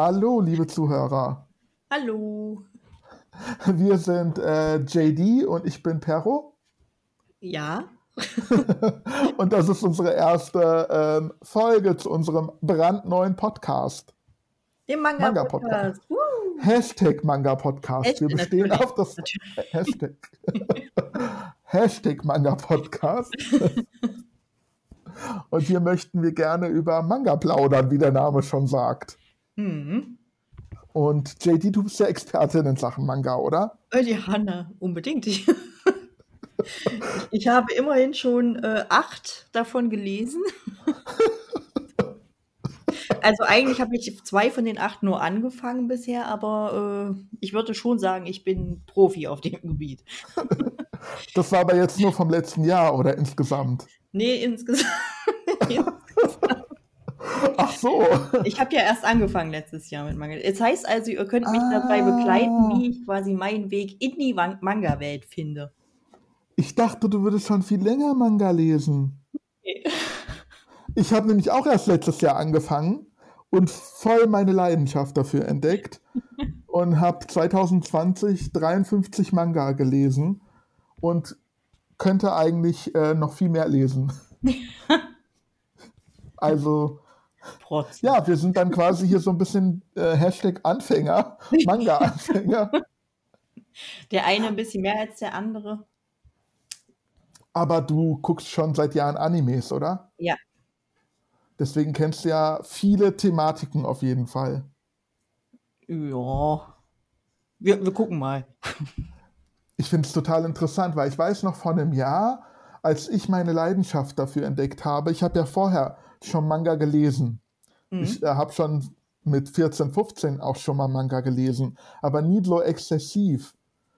Hallo, liebe Zuhörer. Hallo. Wir sind äh, JD und ich bin Perro. Ja. und das ist unsere erste ähm, Folge zu unserem brandneuen Podcast. Dem Manga-Podcast. Manga Hashtag Manga-Podcast. Wir bestehen auf das Hashtag. Hashtag Manga-Podcast. und hier möchten wir gerne über Manga plaudern, wie der Name schon sagt. Mhm. Und JD, du bist ja Expertin in Sachen Manga, oder? Äh, ja, Hanna, unbedingt. Ich, habe immerhin schon äh, acht davon gelesen. Also eigentlich habe ich zwei von den acht nur angefangen bisher, aber äh, ich würde schon sagen, ich bin Profi auf dem Gebiet. Das war aber jetzt nur vom letzten Jahr oder insgesamt? Nee, insgesamt. Ach so. Ich habe ja erst angefangen letztes Jahr mit Manga. Es heißt also, ihr könnt mich ah. dabei begleiten, wie ich quasi meinen Weg in die Manga-Welt finde. Ich dachte, du würdest schon viel länger Manga lesen. Nee. Ich habe nämlich auch erst letztes Jahr angefangen und voll meine Leidenschaft dafür entdeckt und habe 2020 53 Manga gelesen und könnte eigentlich äh, noch viel mehr lesen. also Protz. Ja, wir sind dann quasi hier so ein bisschen äh, Hashtag Anfänger, Manga-Anfänger. Der eine ein bisschen mehr als der andere. Aber du guckst schon seit Jahren Animes, oder? Ja. Deswegen kennst du ja viele Thematiken auf jeden Fall. Ja. Wir, wir gucken mal. Ich finde es total interessant, weil ich weiß noch vor einem Jahr, als ich meine Leidenschaft dafür entdeckt habe, ich habe ja vorher schon Manga gelesen. Mhm. Ich äh, habe schon mit 14, 15 auch schon mal Manga gelesen, aber nie so exzessiv.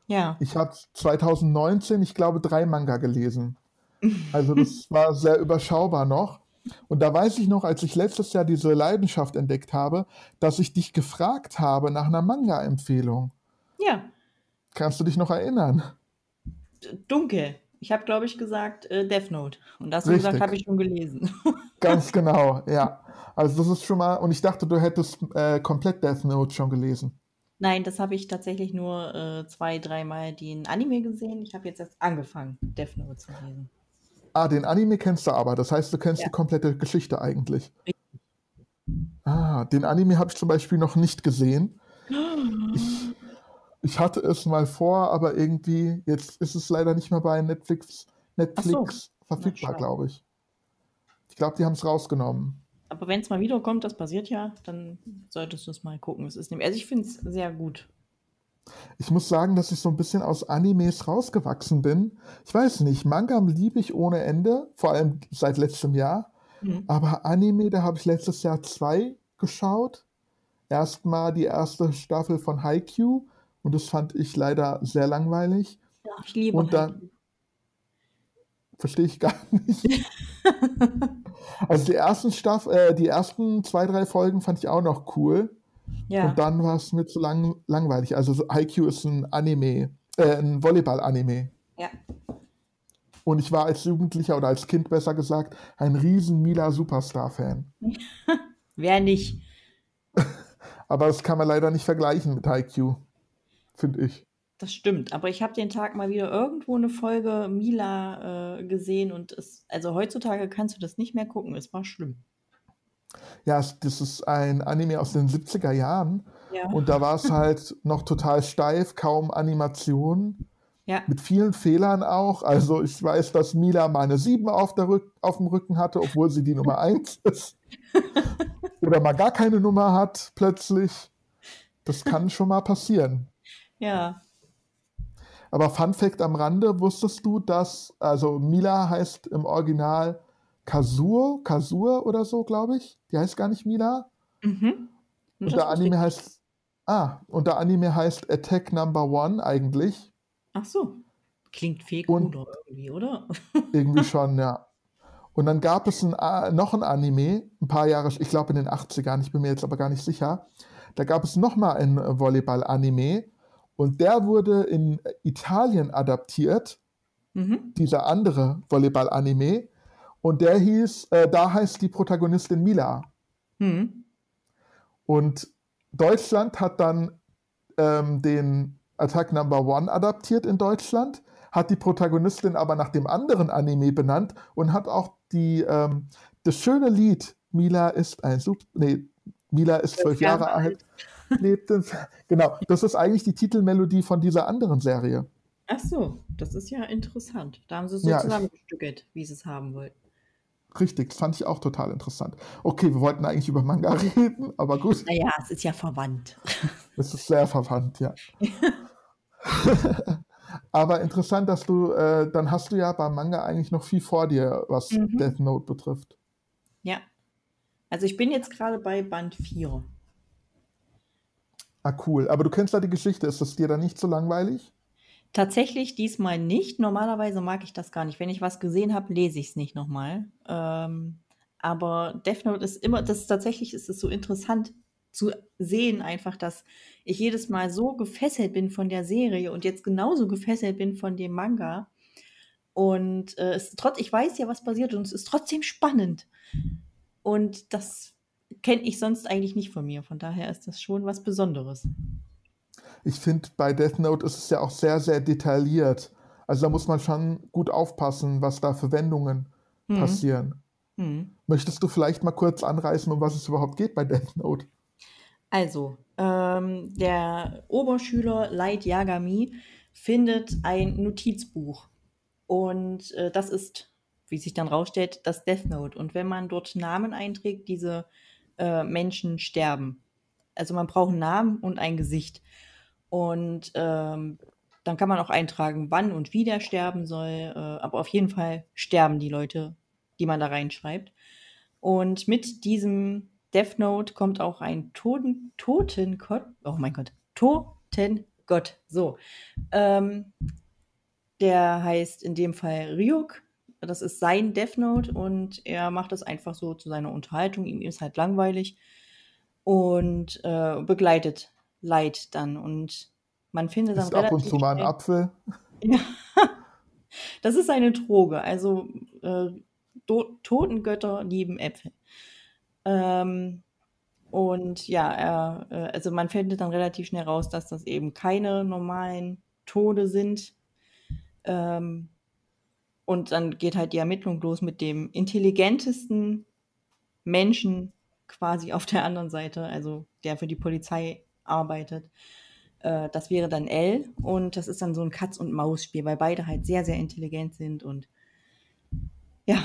Ja. Ich habe 2019, ich glaube, drei Manga gelesen. Also das war sehr überschaubar noch. Und da weiß ich noch, als ich letztes Jahr diese Leidenschaft entdeckt habe, dass ich dich gefragt habe nach einer Manga-Empfehlung. Ja. Kannst du dich noch erinnern? Dunkel. Ich habe, glaube ich, gesagt äh, Death Note. Und das, gesagt, habe ich schon gelesen. Ganz genau, ja. Also das ist schon mal, und ich dachte, du hättest äh, komplett Death Note schon gelesen. Nein, das habe ich tatsächlich nur äh, zwei, dreimal den Anime gesehen. Ich habe jetzt erst angefangen, Death Note zu lesen. Ah, den Anime kennst du aber. Das heißt, du kennst ja. die komplette Geschichte eigentlich. Richtig. Ah, den Anime habe ich zum Beispiel noch nicht gesehen. Ich, ich hatte es mal vor, aber irgendwie, jetzt ist es leider nicht mehr bei Netflix, Netflix so. verfügbar, glaube ich. Ich glaube, die haben es rausgenommen. Aber wenn es mal wiederkommt, das passiert ja, dann solltest du es mal gucken. Es ist also ich finde es sehr gut. Ich muss sagen, dass ich so ein bisschen aus Animes rausgewachsen bin. Ich weiß nicht, Manga liebe ich ohne Ende, vor allem seit letztem Jahr. Mhm. Aber Anime, da habe ich letztes Jahr zwei geschaut. Erstmal die erste Staffel von Haikyuu und das fand ich leider sehr langweilig. Ja, ich liebe Und dann verstehe ich gar nicht. also die ersten Staff äh, die ersten zwei, drei Folgen fand ich auch noch cool. Ja. Und dann war es mir zu lang langweilig. Also IQ ist ein Anime, äh, ein Volleyball-Anime. Ja. Und ich war als Jugendlicher oder als Kind besser gesagt ein riesen Mila Superstar-Fan. Wer nicht? Aber das kann man leider nicht vergleichen mit IQ finde ich. Das stimmt, aber ich habe den Tag mal wieder irgendwo eine Folge Mila äh, gesehen und es, also heutzutage kannst du das nicht mehr gucken, es war schlimm. Ja, das ist ein Anime aus den 70er Jahren ja. und da war es halt noch total steif, kaum Animation. Ja. Mit vielen Fehlern auch. Also ich weiß, dass Mila mal eine 7 auf, der Rück auf dem Rücken hatte, obwohl sie die Nummer 1 ist. Oder mal gar keine Nummer hat plötzlich. Das kann schon mal passieren. Ja. Aber Fun Fact am Rande, wusstest du, dass, also Mila heißt im Original Kazur, Kazur oder so, glaube ich. Die heißt gar nicht Mila. Mhm. Und, und der Anime heißt, ah, und der Anime heißt Attack Number One eigentlich. Ach so. Klingt fake und irgendwie, oder? irgendwie schon, ja. Und dann gab es ein, äh, noch ein Anime, ein paar Jahre, ich glaube in den 80ern, ich bin mir jetzt aber gar nicht sicher. Da gab es nochmal ein Volleyball-Anime und der wurde in Italien adaptiert, mhm. dieser andere Volleyball-Anime. Und der hieß, äh, da heißt die Protagonistin Mila. Mhm. Und Deutschland hat dann ähm, den Attack Number One adaptiert in Deutschland, hat die Protagonistin aber nach dem anderen Anime benannt und hat auch die, ähm, das schöne Lied Mila ist ein Sub nee, Mila ist zwölf Jahre alt. Lebt in, genau, das ist eigentlich die Titelmelodie von dieser anderen Serie. Ach so, das ist ja interessant. Da haben sie es so ja, zusammengestückelt, wie sie es haben wollten. Richtig, das fand ich auch total interessant. Okay, wir wollten eigentlich über Manga reden, aber gut. Naja, es ist ja verwandt. Es ist sehr verwandt, ja. aber interessant, dass du, äh, dann hast du ja beim Manga eigentlich noch viel vor dir, was mhm. Death Note betrifft. Ja. Also ich bin jetzt gerade bei Band 4. Ah, cool. Aber du kennst da die Geschichte. Ist das dir dann nicht so langweilig? Tatsächlich diesmal nicht. Normalerweise mag ich das gar nicht. Wenn ich was gesehen habe, lese ich es nicht nochmal. Ähm, aber Death Note ist immer, das ist tatsächlich ist es so interessant zu sehen, einfach, dass ich jedes Mal so gefesselt bin von der Serie und jetzt genauso gefesselt bin von dem Manga. Und äh, es trotz, ich weiß ja, was passiert und es ist trotzdem spannend. Und das kenne ich sonst eigentlich nicht von mir. Von daher ist das schon was Besonderes ich finde, bei Death Note ist es ja auch sehr, sehr detailliert. Also da muss man schon gut aufpassen, was da für Wendungen mhm. passieren. Mhm. Möchtest du vielleicht mal kurz anreißen, um was es überhaupt geht bei Death Note? Also, ähm, der Oberschüler Light Yagami findet ein Notizbuch. Und äh, das ist, wie sich dann rausstellt, das Death Note. Und wenn man dort Namen einträgt, diese äh, Menschen sterben. Also man braucht einen Namen und ein Gesicht. Und ähm, dann kann man auch eintragen, wann und wie der sterben soll. Äh, aber auf jeden Fall sterben die Leute, die man da reinschreibt. Und mit diesem Death Note kommt auch ein Toten, Totengott. Oh mein Gott. Totengott. So. Ähm, der heißt in dem Fall Ryuk. Das ist sein Death Note und er macht das einfach so zu seiner Unterhaltung. Ihm ist halt langweilig und äh, begleitet Leid dann. Und man findet dann. Ab und zu mal ein Apfel. Ja. Das ist eine Droge. Also äh, Totengötter lieben Äpfel. Ähm, und ja, er, äh, also man findet dann relativ schnell raus, dass das eben keine normalen Tode sind. Ähm, und dann geht halt die Ermittlung los mit dem intelligentesten Menschen quasi auf der anderen Seite, also der für die Polizei arbeitet. Äh, das wäre dann L und das ist dann so ein Katz-und-Maus-Spiel, weil beide halt sehr, sehr intelligent sind und ja,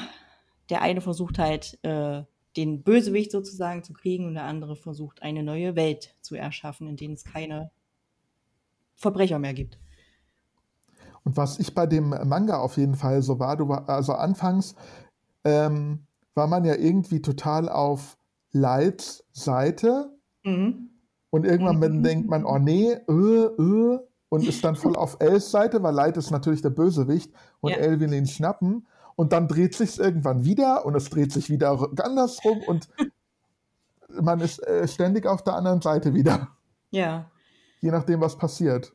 der eine versucht halt äh, den Bösewicht sozusagen zu kriegen und der andere versucht eine neue Welt zu erschaffen, in denen es keine Verbrecher mehr gibt. Und was ich bei dem Manga auf jeden Fall so war, du war also anfangs ähm, war man ja irgendwie total auf Lights Seite. Mhm. Und irgendwann mhm. denkt man, oh nee, äh, äh, und ist dann voll auf Els Seite, weil Light ist natürlich der Bösewicht und ja. El will ihn schnappen. Und dann dreht sich irgendwann wieder und es dreht sich wieder andersrum und man ist äh, ständig auf der anderen Seite wieder. Ja. Je nachdem, was passiert.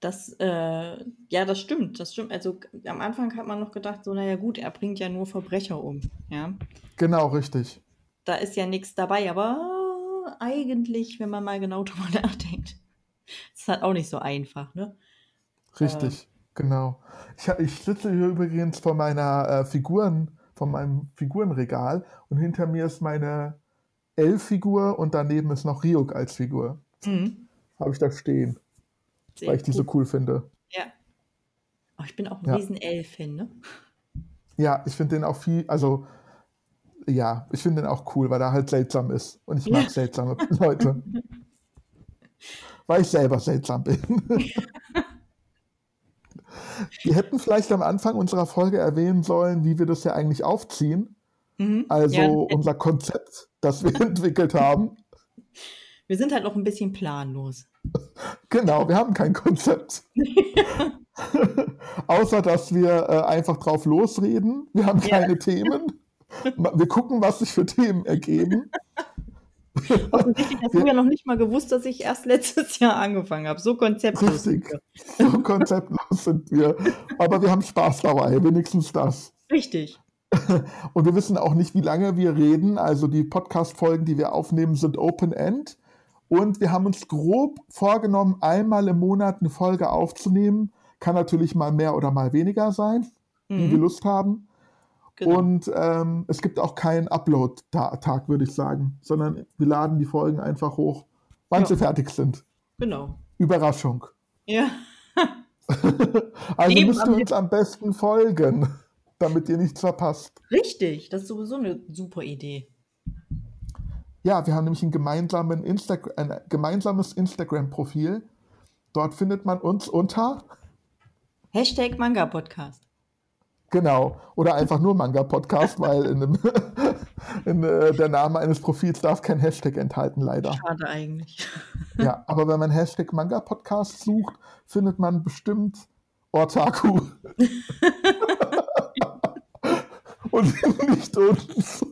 Das, äh, ja, das stimmt, das stimmt. Also am Anfang hat man noch gedacht, so, naja gut, er bringt ja nur Verbrecher um, ja. Genau, richtig. Da ist ja nichts dabei, aber eigentlich, wenn man mal genau drüber nachdenkt, ist halt auch nicht so einfach, ne? Richtig, äh, genau. Ich, ich, sitze hier übrigens vor meiner äh, Figuren, von meinem Figurenregal und hinter mir ist meine L-Figur und daneben ist noch Ryuk als Figur. Mhm. Habe ich da stehen, Sehr weil ich die so cool finde. Ja. Oh, ich bin auch ein ja. riesen L-Fan, ne? Ja, ich finde den auch viel, also ja, ich finde den auch cool, weil er halt seltsam ist. Und ich mag ja. seltsame Leute. weil ich selber seltsam bin. wir hätten vielleicht am Anfang unserer Folge erwähnen sollen, wie wir das ja eigentlich aufziehen. Mhm. Also ja. unser Konzept, das wir entwickelt haben. Wir sind halt noch ein bisschen planlos. Genau, wir haben kein Konzept. Außer dass wir äh, einfach drauf losreden. Wir haben keine ja. Themen. Wir gucken, was sich für Themen ergeben. Offensichtlich hast du ja noch nicht mal gewusst, dass ich erst letztes Jahr angefangen habe. So konzeptlos Richtig. So konzeptlos sind wir. Aber wir haben Spaß dabei, wenigstens das. Richtig. Und wir wissen auch nicht, wie lange wir reden. Also die Podcast-Folgen, die wir aufnehmen, sind Open-End. Und wir haben uns grob vorgenommen, einmal im Monat eine Folge aufzunehmen. Kann natürlich mal mehr oder mal weniger sein, mhm. wie wir Lust haben. Genau. Und ähm, es gibt auch keinen Upload-Tag, würde ich sagen, sondern wir laden die Folgen einfach hoch, wann ja. sie fertig sind. Genau. Überraschung. Ja. also müsst ihr uns am besten folgen, damit ihr nichts verpasst. Richtig, das ist sowieso eine super Idee. Ja, wir haben nämlich ein, gemeinsamen Insta ein gemeinsames Instagram-Profil. Dort findet man uns unter Hashtag Manga Podcast. Genau. Oder einfach nur Manga Podcast, weil in, dem, in äh, der Name eines Profils darf kein Hashtag enthalten, leider. Schade eigentlich. ja, aber wenn man Hashtag Manga Podcast sucht, findet man bestimmt Ortaku. Und nicht uns.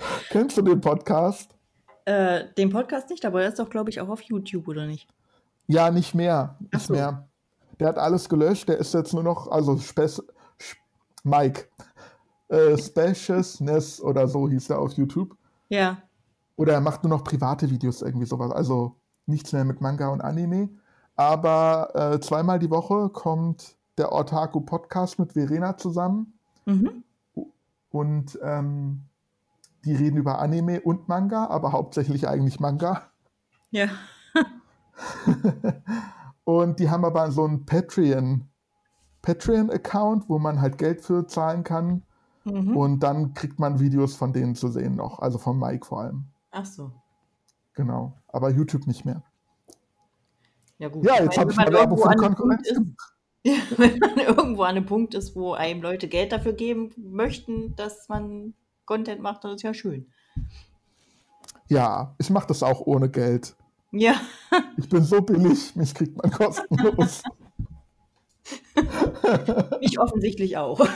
Kennst du den Podcast? Äh, den Podcast nicht, aber er ist doch, glaube ich, auch auf YouTube, oder nicht? Ja, nicht mehr. Nicht so. mehr. Der hat alles gelöscht, der ist jetzt nur noch, also Spe Mike. Äh, Spaciousness oder so hieß er auf YouTube. Ja. Oder er macht nur noch private Videos, irgendwie sowas. Also nichts mehr mit Manga und Anime. Aber äh, zweimal die Woche kommt der Otaku Podcast mit Verena zusammen. Mhm. Und ähm, die reden über Anime und Manga, aber hauptsächlich eigentlich Manga. Ja. und die haben aber so einen Patreon, Patreon-Account, wo man halt Geld für zahlen kann. Mhm. Und dann kriegt man Videos von denen zu sehen noch, also von Mike vor allem. Ach so. Genau, aber YouTube nicht mehr. Ja, gut. Ja, jetzt habe ich mal Werbung von Konkurrenz. Ja, wenn man irgendwo an einem Punkt ist, wo einem Leute Geld dafür geben möchten, dass man Content macht, das ist ja schön. Ja, ich mache das auch ohne Geld. Ja. Ich bin so billig, mich kriegt man kostenlos. ich offensichtlich auch.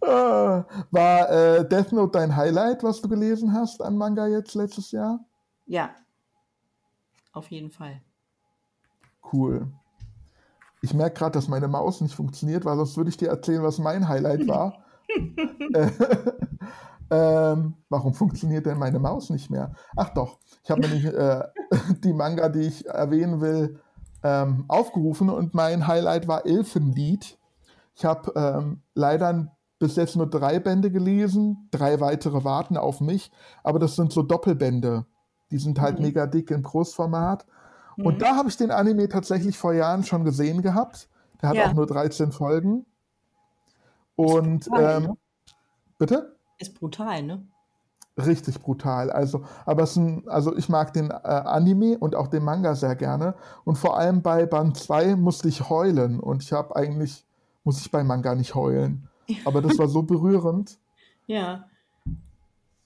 War äh, Death Note dein Highlight, was du gelesen hast an Manga jetzt letztes Jahr? Ja. Auf jeden Fall. Cool. Ich merke gerade, dass meine Maus nicht funktioniert, weil sonst würde ich dir erzählen, was mein Highlight war. ähm, warum funktioniert denn meine Maus nicht mehr? Ach doch, ich habe nämlich äh, die Manga, die ich erwähnen will, ähm, aufgerufen und mein Highlight war Elfenlied. Ich habe ähm, leider bis jetzt nur drei Bände gelesen, drei weitere warten auf mich, aber das sind so Doppelbände. Die sind halt mhm. mega dick im Großformat. Mhm. Und da habe ich den Anime tatsächlich vor Jahren schon gesehen gehabt. Der hat ja. auch nur 13 Folgen. Und brutal, ähm, ne? bitte? Ist brutal, ne? Richtig brutal. Also, aber es ein, also ich mag den äh, Anime und auch den Manga sehr gerne. Und vor allem bei Band 2 musste ich heulen. Und ich habe eigentlich, muss ich bei Manga nicht heulen. Aber das war so berührend. Ja.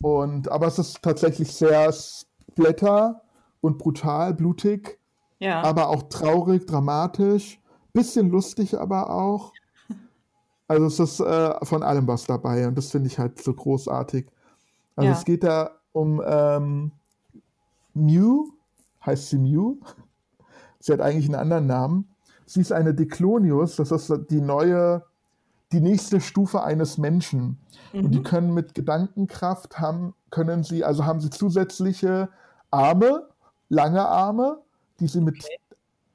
Und, aber es ist tatsächlich sehr splatter und brutal, blutig. Ja. Aber auch traurig, dramatisch. Bisschen lustig aber auch. Also es ist äh, von allem was dabei und das finde ich halt so großartig. Also ja. es geht da um ähm, Mew, heißt sie Mew. Sie hat eigentlich einen anderen Namen. Sie ist eine Deklonius, das ist die neue, die nächste Stufe eines Menschen. Mhm. Und die mhm. können mit Gedankenkraft haben, können sie, also haben sie zusätzliche Arme, lange Arme, die sie mit, okay.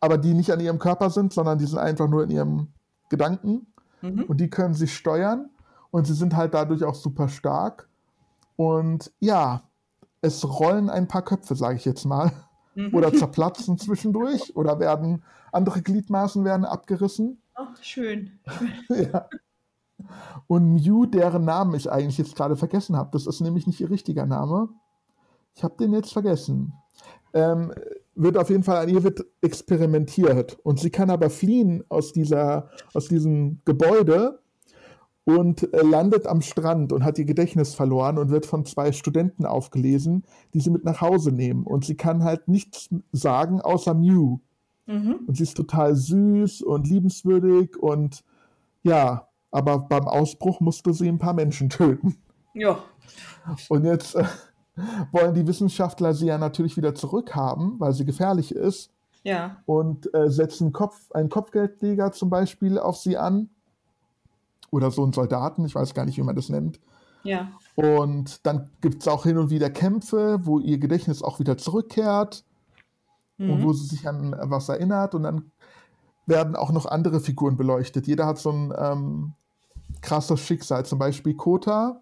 aber die nicht an ihrem Körper sind, sondern die sind einfach nur in ihrem Gedanken. Mhm. Und die können sie steuern und sie sind halt dadurch auch super stark. Und ja, es rollen ein paar Köpfe, sage ich jetzt mal. Mhm. Oder zerplatzen zwischendurch oder werden andere Gliedmaßen werden abgerissen. Ach, schön. ja. Und Mew, deren Namen ich eigentlich jetzt gerade vergessen habe, das ist nämlich nicht ihr richtiger Name. Ich habe den jetzt vergessen. Ähm, wird auf jeden Fall an ihr wird experimentiert und sie kann aber fliehen aus dieser aus diesem Gebäude und äh, landet am Strand und hat ihr Gedächtnis verloren und wird von zwei Studenten aufgelesen, die sie mit nach Hause nehmen und sie kann halt nichts sagen außer Mew. Mhm. Und sie ist total süß und liebenswürdig und ja, aber beim Ausbruch musste sie ein paar Menschen töten. Ja. Und jetzt äh, wollen die Wissenschaftler sie ja natürlich wieder zurückhaben, weil sie gefährlich ist. Ja. und äh, setzen Kopf, einen Kopfgeldjäger zum Beispiel auf sie an. Oder so einen Soldaten, ich weiß gar nicht, wie man das nennt. Ja. Und dann gibt es auch hin und wieder Kämpfe, wo ihr Gedächtnis auch wieder zurückkehrt und wo Mhm. sie sich an was erinnert. Und dann werden auch noch andere Figuren beleuchtet. Jeder hat so ein ähm, krasses Schicksal. Zum Beispiel Kota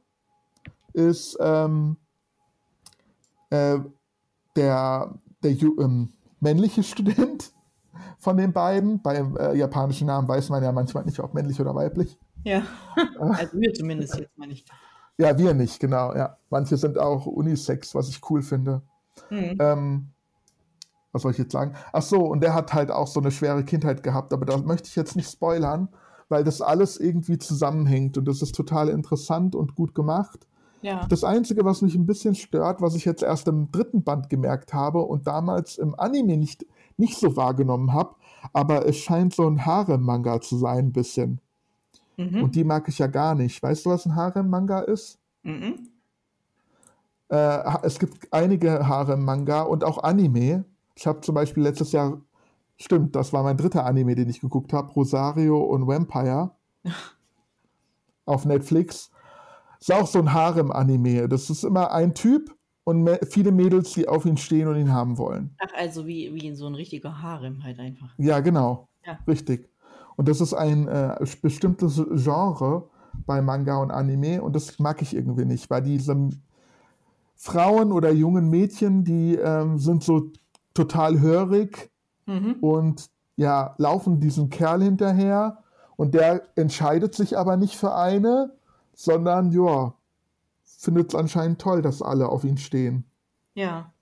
ist ähm, äh, der, der ähm, männliche Student von den beiden. Beim äh, japanischen Namen weiß man ja manchmal nicht, ob männlich oder weiblich. Ja. Also wir zumindest jetzt mal nicht. Ja, wir nicht, genau. Ja. Manche sind auch Unisex, was ich cool finde. Mhm. Ähm, was soll ich jetzt sagen? Ach so, und der hat halt auch so eine schwere Kindheit gehabt, aber da möchte ich jetzt nicht spoilern, weil das alles irgendwie zusammenhängt und das ist total interessant und gut gemacht. Ja. Das Einzige, was mich ein bisschen stört, was ich jetzt erst im dritten Band gemerkt habe und damals im Anime nicht, nicht so wahrgenommen habe, aber es scheint so ein Harem-Manga zu sein, ein bisschen. Mhm. Und die mag ich ja gar nicht. Weißt du, was ein Harem-Manga ist? Mhm. Äh, es gibt einige Harem-Manga und auch Anime. Ich habe zum Beispiel letztes Jahr, stimmt, das war mein dritter Anime, den ich geguckt habe, Rosario und Vampire auf Netflix. Ist auch so ein Harem-Anime. Das ist immer ein Typ und viele Mädels, die auf ihn stehen und ihn haben wollen. Ach, also wie, wie so ein richtiger Harem halt einfach. Ja, genau. Ja. Richtig. Und das ist ein äh, bestimmtes Genre bei Manga und Anime und das mag ich irgendwie nicht, weil diese Frauen oder jungen Mädchen, die ähm, sind so total hörig Mhm. und ja, laufen diesem Kerl hinterher und der entscheidet sich aber nicht für eine, sondern ja, findet es anscheinend toll, dass alle auf ihn stehen. Ja.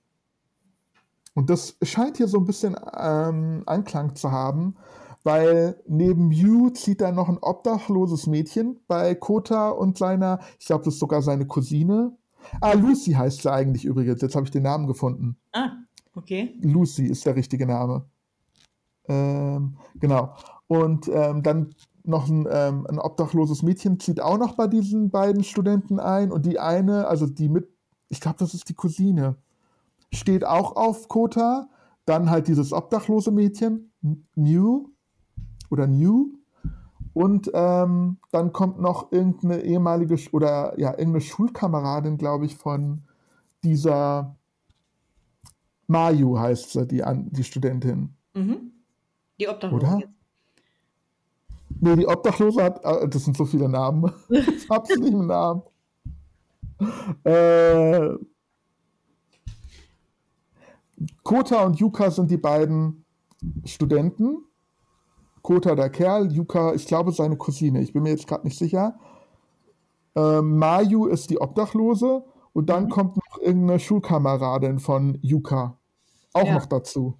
Und das scheint hier so ein bisschen ähm, Anklang zu haben, weil neben Yu zieht da noch ein obdachloses Mädchen bei Kota und seiner, ich glaube, das ist sogar seine Cousine. Ah, Lucy heißt sie eigentlich übrigens. Jetzt habe ich den Namen gefunden. Ah, okay. Lucy ist der richtige Name. Ähm, genau. Und ähm, dann noch ein, ähm, ein obdachloses Mädchen zieht auch noch bei diesen beiden Studenten ein. Und die eine, also die mit, ich glaube, das ist die Cousine, steht auch auf Kota. Dann halt dieses obdachlose Mädchen, New oder New. Und ähm, dann kommt noch irgendeine ehemalige oder ja, irgendeine Schulkameradin, glaube ich, von dieser Mayu heißt sie, die, die Studentin. Mhm. Die Obdachlosen Oder? Nee, die Obdachlose hat, äh, das sind so viele Namen. Ich hab's nicht im Namen. Äh, Kota und Yuka sind die beiden Studenten. Kota der Kerl, Yuka, ich glaube, seine Cousine. Ich bin mir jetzt gerade nicht sicher. Äh, Mayu ist die Obdachlose und dann Mhm. kommt noch irgendeine Schulkameradin von Yuka auch Ja. noch dazu.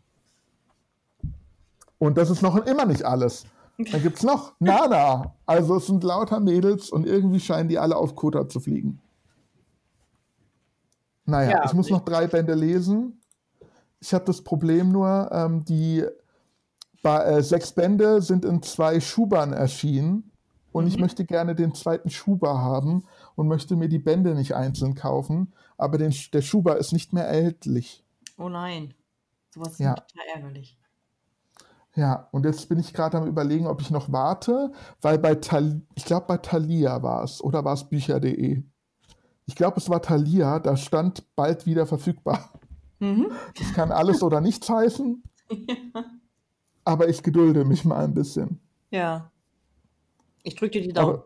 Und das ist noch immer nicht alles. Dann gibt es noch Nana. Also es sind lauter Mädels und irgendwie scheinen die alle auf Kota zu fliegen. Naja, Ja, ich muss noch drei Bände lesen. Ich habe das Problem nur, ähm, die bei, äh, sechs Bände sind in zwei Schubern erschienen. Und ich Mhm. möchte gerne den zweiten Schuber haben und möchte mir die Bände nicht einzeln kaufen. Aber den, der Schuber ist nicht mehr erhältlich. Oh nein. Sowas ist Ja. total ärgerlich. Ja, und jetzt bin ich gerade am überlegen, ob ich noch warte, weil bei Tal ich glaube bei Thalia war es oder war es Bücher.de? Ich glaube, es war Thalia, da stand bald wieder verfügbar. Mhm. Das kann alles oder nichts heißen, aber ich gedulde mich mal ein bisschen. Ja. Ich drücke dir die Daumen.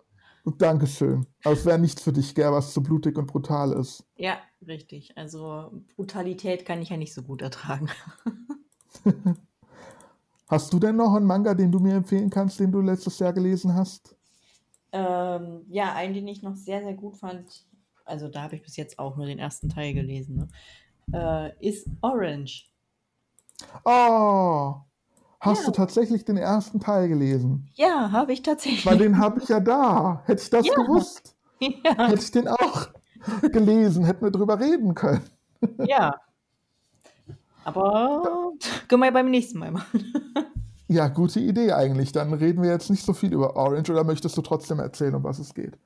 Aber Dankeschön. Aber es wäre nichts für dich, gell, was zu blutig und brutal ist. Ja, richtig. Also Brutalität kann ich ja nicht so gut ertragen. Hast du denn noch einen Manga, den du mir empfehlen kannst, den du letztes Jahr gelesen hast? Ähm, ja, einen, den ich noch sehr, sehr gut fand, also da habe ich bis jetzt auch nur den ersten Teil gelesen, ne? äh, ist Orange. Oh, hast Ja. du tatsächlich den ersten Teil gelesen? Ja, habe ich tatsächlich. Weil den habe ich ja da. Hätte ich das Ja. gewusst, ja, hätte ich den auch gelesen, hätten wir drüber reden können. ja. Aber können wir ja beim nächsten Mal machen. Ja, gute Idee eigentlich. Dann reden wir jetzt nicht so viel über Orange oder möchtest du trotzdem erzählen, um was es geht?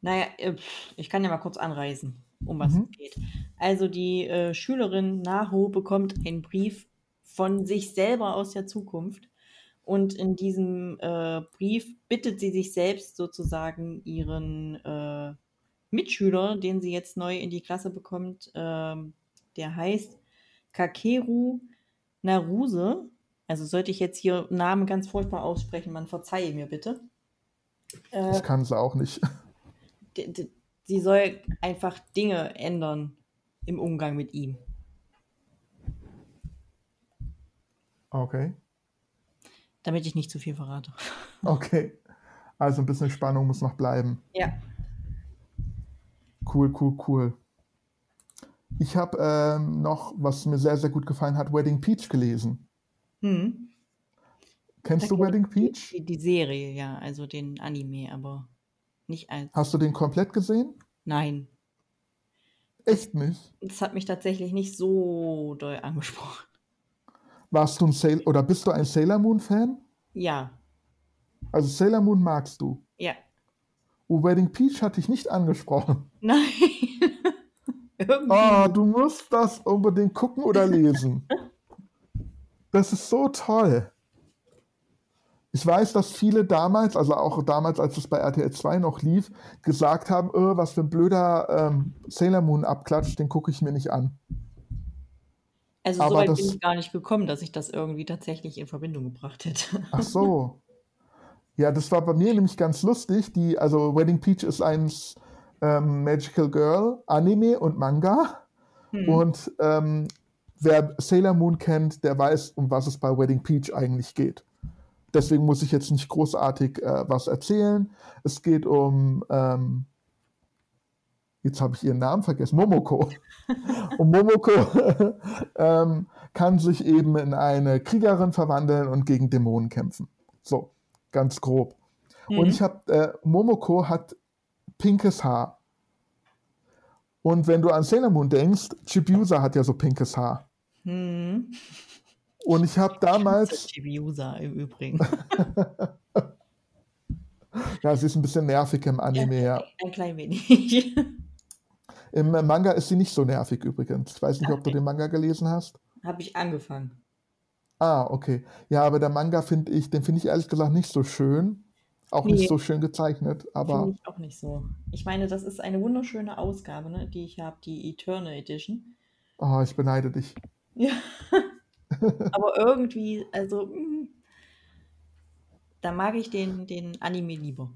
Naja, äh, ich kann ja mal kurz anreißen, um was Mhm. es geht. Also die äh, Schülerin Naho bekommt einen Brief von sich selber aus der Zukunft. Und in diesem äh, Brief bittet sie sich selbst sozusagen ihren äh, Mitschüler, den sie jetzt neu in die Klasse bekommt, ähm, der heißt Kakeru Naruse. Also sollte ich jetzt hier Namen ganz furchtbar aussprechen, man verzeihe mir bitte. Äh, das kann sie auch nicht. Sie soll einfach Dinge ändern im Umgang mit ihm. Okay. Damit ich nicht zu viel verrate. Okay. Also ein bisschen Spannung muss noch bleiben. Ja. Cool, cool, cool. Ich habe ähm, noch, was mir sehr, sehr gut gefallen hat, Wedding Peach gelesen. Hm. Kennst da du Wedding Peach? Die, die, Serie, ja, also den Anime, aber nicht als. Hast du den komplett gesehen? Nein. Echt nicht? Das hat mich tatsächlich nicht so doll angesprochen. Warst du ein Sailor oder bist du ein Sailor Moon Fan? Ja. Also Sailor Moon magst du? Ja. Oh, Wedding Peach hatte ich nicht angesprochen. Nein. Oh, du musst das unbedingt gucken oder lesen. Das ist so toll. Ich weiß, dass viele damals, also auch damals, als es bei RTL 2 noch lief, gesagt haben, oh, was für ein blöder ähm, Sailor Moon Abklatsch, den gucke ich mir nicht an. Also so weit bin ich gar nicht gekommen, dass ich das irgendwie tatsächlich in Verbindung gebracht hätte. Ach so. Ja, das war bei mir nämlich ganz lustig. Die, also Wedding Peach ist ein ähm, Magical Girl Anime und Manga. Hm. Und ähm, wer Sailor Moon kennt, der weiß, um was es bei Wedding Peach eigentlich geht. Deswegen muss ich jetzt nicht großartig äh, was erzählen. Es geht um ähm, jetzt habe ich ihren Namen vergessen, Momoko. Und Momoko ähm, kann sich eben in eine Kriegerin verwandeln und gegen Dämonen kämpfen. So, ganz grob. Mhm. Und ich habe, äh, Momoko hat pinkes Haar. Und wenn du an Sailor Moon denkst, Chibiusa hat ja so pinkes Haar. Mhm. Und ich habe damals. Chibiusa im Übrigen. ja, sie ist ein bisschen nervig im Anime, ja. Ein klein wenig. Im Manga ist sie nicht so nervig übrigens. Ich weiß nicht, okay. ob du den Manga gelesen hast. Habe ich angefangen. Ah, okay. Ja, aber der Manga finde ich, den finde ich ehrlich gesagt nicht so schön. Auch nee. nicht so schön gezeichnet, aber. Finde ich auch nicht so. Ich meine, das ist eine wunderschöne Ausgabe, ne, die ich habe, die Eternal Edition. Oh, ich beneide dich. Ja. aber irgendwie, also, mm, da mag ich den, den Anime lieber.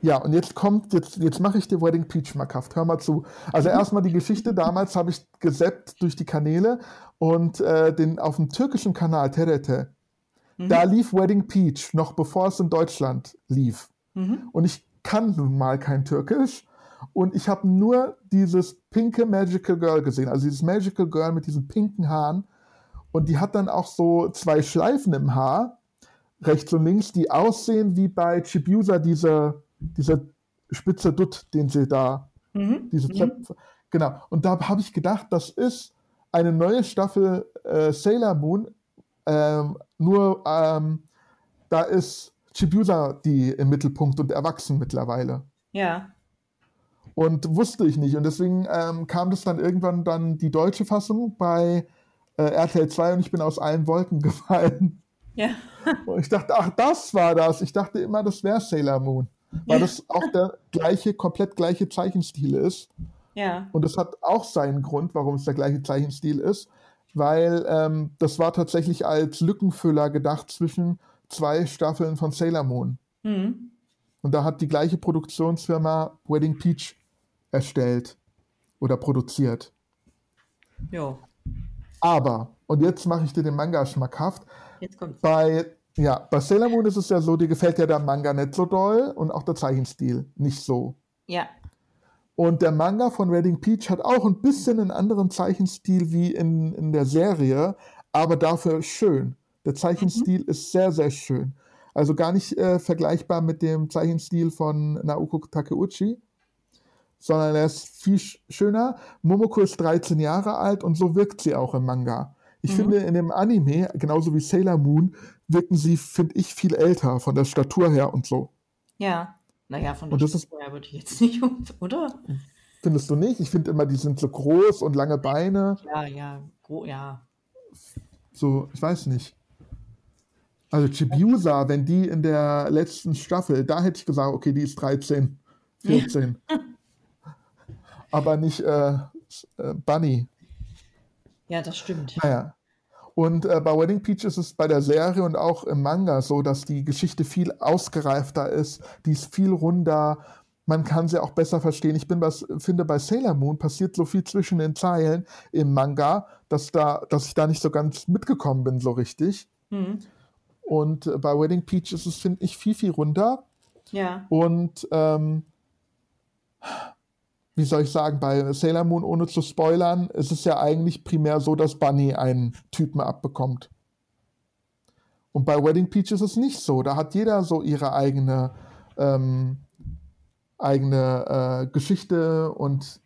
Ja, und jetzt kommt, jetzt, jetzt mache ich dir Wedding Peach schmackhaft. Hör mal zu. Also erstmal die Geschichte, damals habe ich gesäppt durch die Kanäle und äh, den, auf dem türkischen Kanal Terete, mhm. da lief Wedding Peach, noch bevor es in Deutschland lief. Mhm. Und ich kann nun mal kein Türkisch. Und ich habe nur dieses pinke Magical Girl gesehen, also dieses Magical Girl mit diesen pinken Haaren. Und die hat dann auch so zwei Schleifen im Haar, rechts und links, die aussehen wie bei Chibiusa diese dieser spitze Dutt, den sie da, mhm. diese mhm. Zöpfe, genau. Und da habe ich gedacht, das ist eine neue Staffel äh, Sailor Moon, ähm, nur ähm, da ist Chibiusa die im Mittelpunkt und erwachsen mittlerweile. Ja. Und wusste ich nicht. Und deswegen ähm, kam das dann irgendwann dann die deutsche Fassung bei äh, RTL 2 und ich bin aus allen Wolken gefallen. Ja. Und ich dachte, ach, das war das. Ich dachte immer, das wäre Sailor Moon weil das auch der gleiche, komplett gleiche Zeichenstil ist. Ja. Und das hat auch seinen Grund, warum es der gleiche Zeichenstil ist, weil ähm, das war tatsächlich als Lückenfüller gedacht zwischen zwei Staffeln von Sailor Moon. Mhm. Und da hat die gleiche Produktionsfirma Wedding Peach erstellt oder produziert. Ja. Aber, und jetzt mache ich dir den Manga schmackhaft. Jetzt kommt's. Bei ja, bei Sailor Moon ist es ja so, dir gefällt ja der Manga nicht so doll und auch der Zeichenstil nicht so. Ja. Und der Manga von Redding Peach hat auch ein bisschen einen anderen Zeichenstil wie in, in der Serie, aber dafür schön. Der Zeichenstil mhm. ist sehr, sehr schön. Also gar nicht äh, vergleichbar mit dem Zeichenstil von Naoko Takeuchi, sondern er ist viel schöner. Momoko ist 13 Jahre alt und so wirkt sie auch im Manga. Ich mhm. finde, in dem Anime, genauso wie Sailor Moon, wirken sie, finde ich, viel älter von der Statur her und so. Ja, naja, von der her würde ich jetzt nicht, oder? Findest du nicht? Ich finde immer, die sind so groß und lange Beine. Ja, ja, ja. So, ich weiß nicht. Also Chibiusa, wenn die in der letzten Staffel, da hätte ich gesagt, okay, die ist 13, 14. Aber nicht äh, äh, Bunny. Ja, das stimmt. Naja. Und äh, bei Wedding Peach ist es bei der Serie und auch im Manga so, dass die Geschichte viel ausgereifter ist, die ist viel runder, man kann sie auch besser verstehen. Ich bin was, finde, bei Sailor Moon passiert so viel zwischen den Zeilen im Manga, dass, da, dass ich da nicht so ganz mitgekommen bin, so richtig. Mhm. Und äh, bei Wedding Peach ist es, finde ich, viel, viel runder. Ja. Und ähm, wie soll ich sagen, bei Sailor Moon, ohne zu spoilern, ist es ja eigentlich primär so, dass Bunny einen Typen abbekommt. Und bei Wedding Peach ist es nicht so. Da hat jeder so ihre eigene, ähm, eigene äh, Geschichte und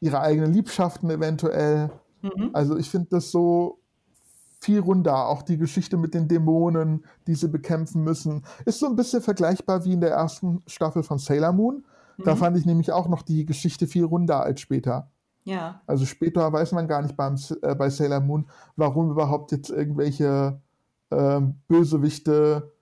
ihre eigenen Liebschaften eventuell. Mhm. Also ich finde das so viel runder. Auch die Geschichte mit den Dämonen, die sie bekämpfen müssen, ist so ein bisschen vergleichbar wie in der ersten Staffel von Sailor Moon. Da mhm. fand ich nämlich auch noch die Geschichte viel runder als später. Ja. Also später weiß man gar nicht beim, äh, bei Sailor Moon, warum überhaupt jetzt irgendwelche äh, Bösewichte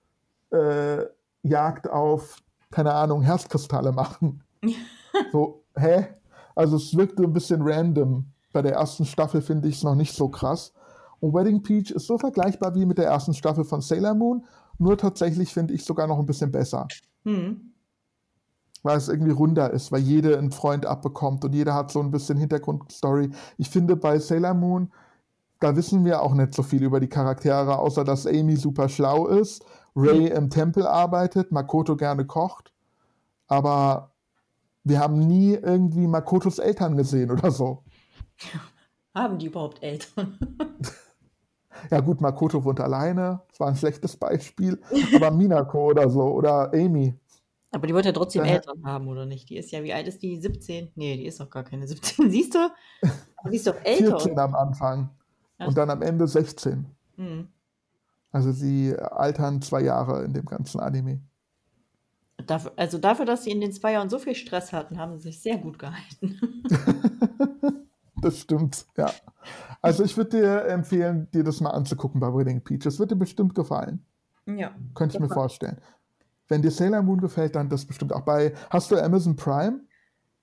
äh, Jagd auf, keine Ahnung, Herzkristalle machen. so, hä? Also es wirkte ein bisschen random. Bei der ersten Staffel finde ich es noch nicht so krass. Und Wedding Peach ist so vergleichbar wie mit der ersten Staffel von Sailor Moon, nur tatsächlich finde ich sogar noch ein bisschen besser. Hm weil es irgendwie runder ist, weil jeder einen Freund abbekommt und jeder hat so ein bisschen Hintergrundstory. Ich finde bei Sailor Moon, da wissen wir auch nicht so viel über die Charaktere, außer dass Amy super schlau ist, Ray im Tempel arbeitet, Makoto gerne kocht, aber wir haben nie irgendwie Makotos Eltern gesehen oder so. Haben die überhaupt Eltern? ja gut, Makoto wohnt alleine, das war ein schlechtes Beispiel, aber Minako oder so oder Amy. Aber die wird ja trotzdem Daher Eltern haben, oder nicht? Die ist ja, wie alt ist die? 17? Nee, die ist doch gar keine 17. Siehst du? Aber die ist doch älter. 14 am Anfang. Ja. Und dann am Ende 16. Mhm. Also sie altern zwei Jahre in dem ganzen Anime. Dafür, also dafür, dass sie in den zwei Jahren so viel Stress hatten, haben sie sich sehr gut gehalten. das stimmt, ja. Also ich würde dir empfehlen, dir das mal anzugucken bei Wedding Peach. Das wird dir bestimmt gefallen. Ja. Könnte ich mir vorstellen. Wenn dir Sailor Moon gefällt, dann das bestimmt auch bei. Hast du Amazon Prime?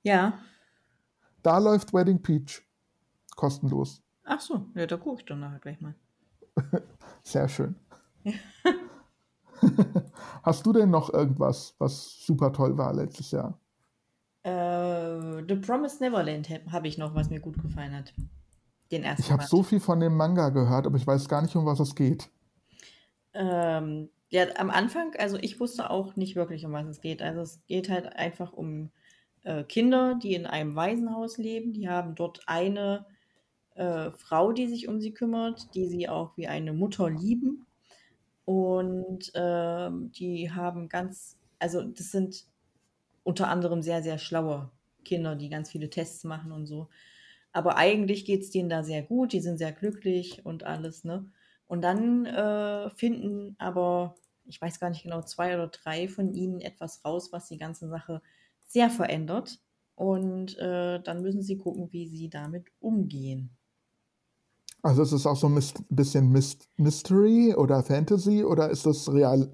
Ja. Da läuft Wedding Peach. Kostenlos. Ach so, ja, da gucke ich dann nachher gleich mal. Sehr schön. Hast du denn noch irgendwas, was super toll war letztes Jahr? Uh, The Promised Neverland habe ich noch, was mir gut gefallen hat. Den ersten. Ich habe so viel von dem Manga gehört, aber ich weiß gar nicht, um was es geht. Ähm, ja, am Anfang, also ich wusste auch nicht wirklich, um was es geht. Also es geht halt einfach um äh, Kinder, die in einem Waisenhaus leben. Die haben dort eine äh, Frau, die sich um sie kümmert, die sie auch wie eine Mutter lieben. Und äh, die haben ganz, also das sind unter anderem sehr, sehr schlaue Kinder, die ganz viele Tests machen und so. Aber eigentlich geht es denen da sehr gut, die sind sehr glücklich und alles, ne? Und dann äh, finden aber, ich weiß gar nicht genau, zwei oder drei von ihnen etwas raus, was die ganze Sache sehr verändert. Und äh, dann müssen sie gucken, wie sie damit umgehen. Also ist es auch so ein bisschen Mystery oder Fantasy oder ist das real?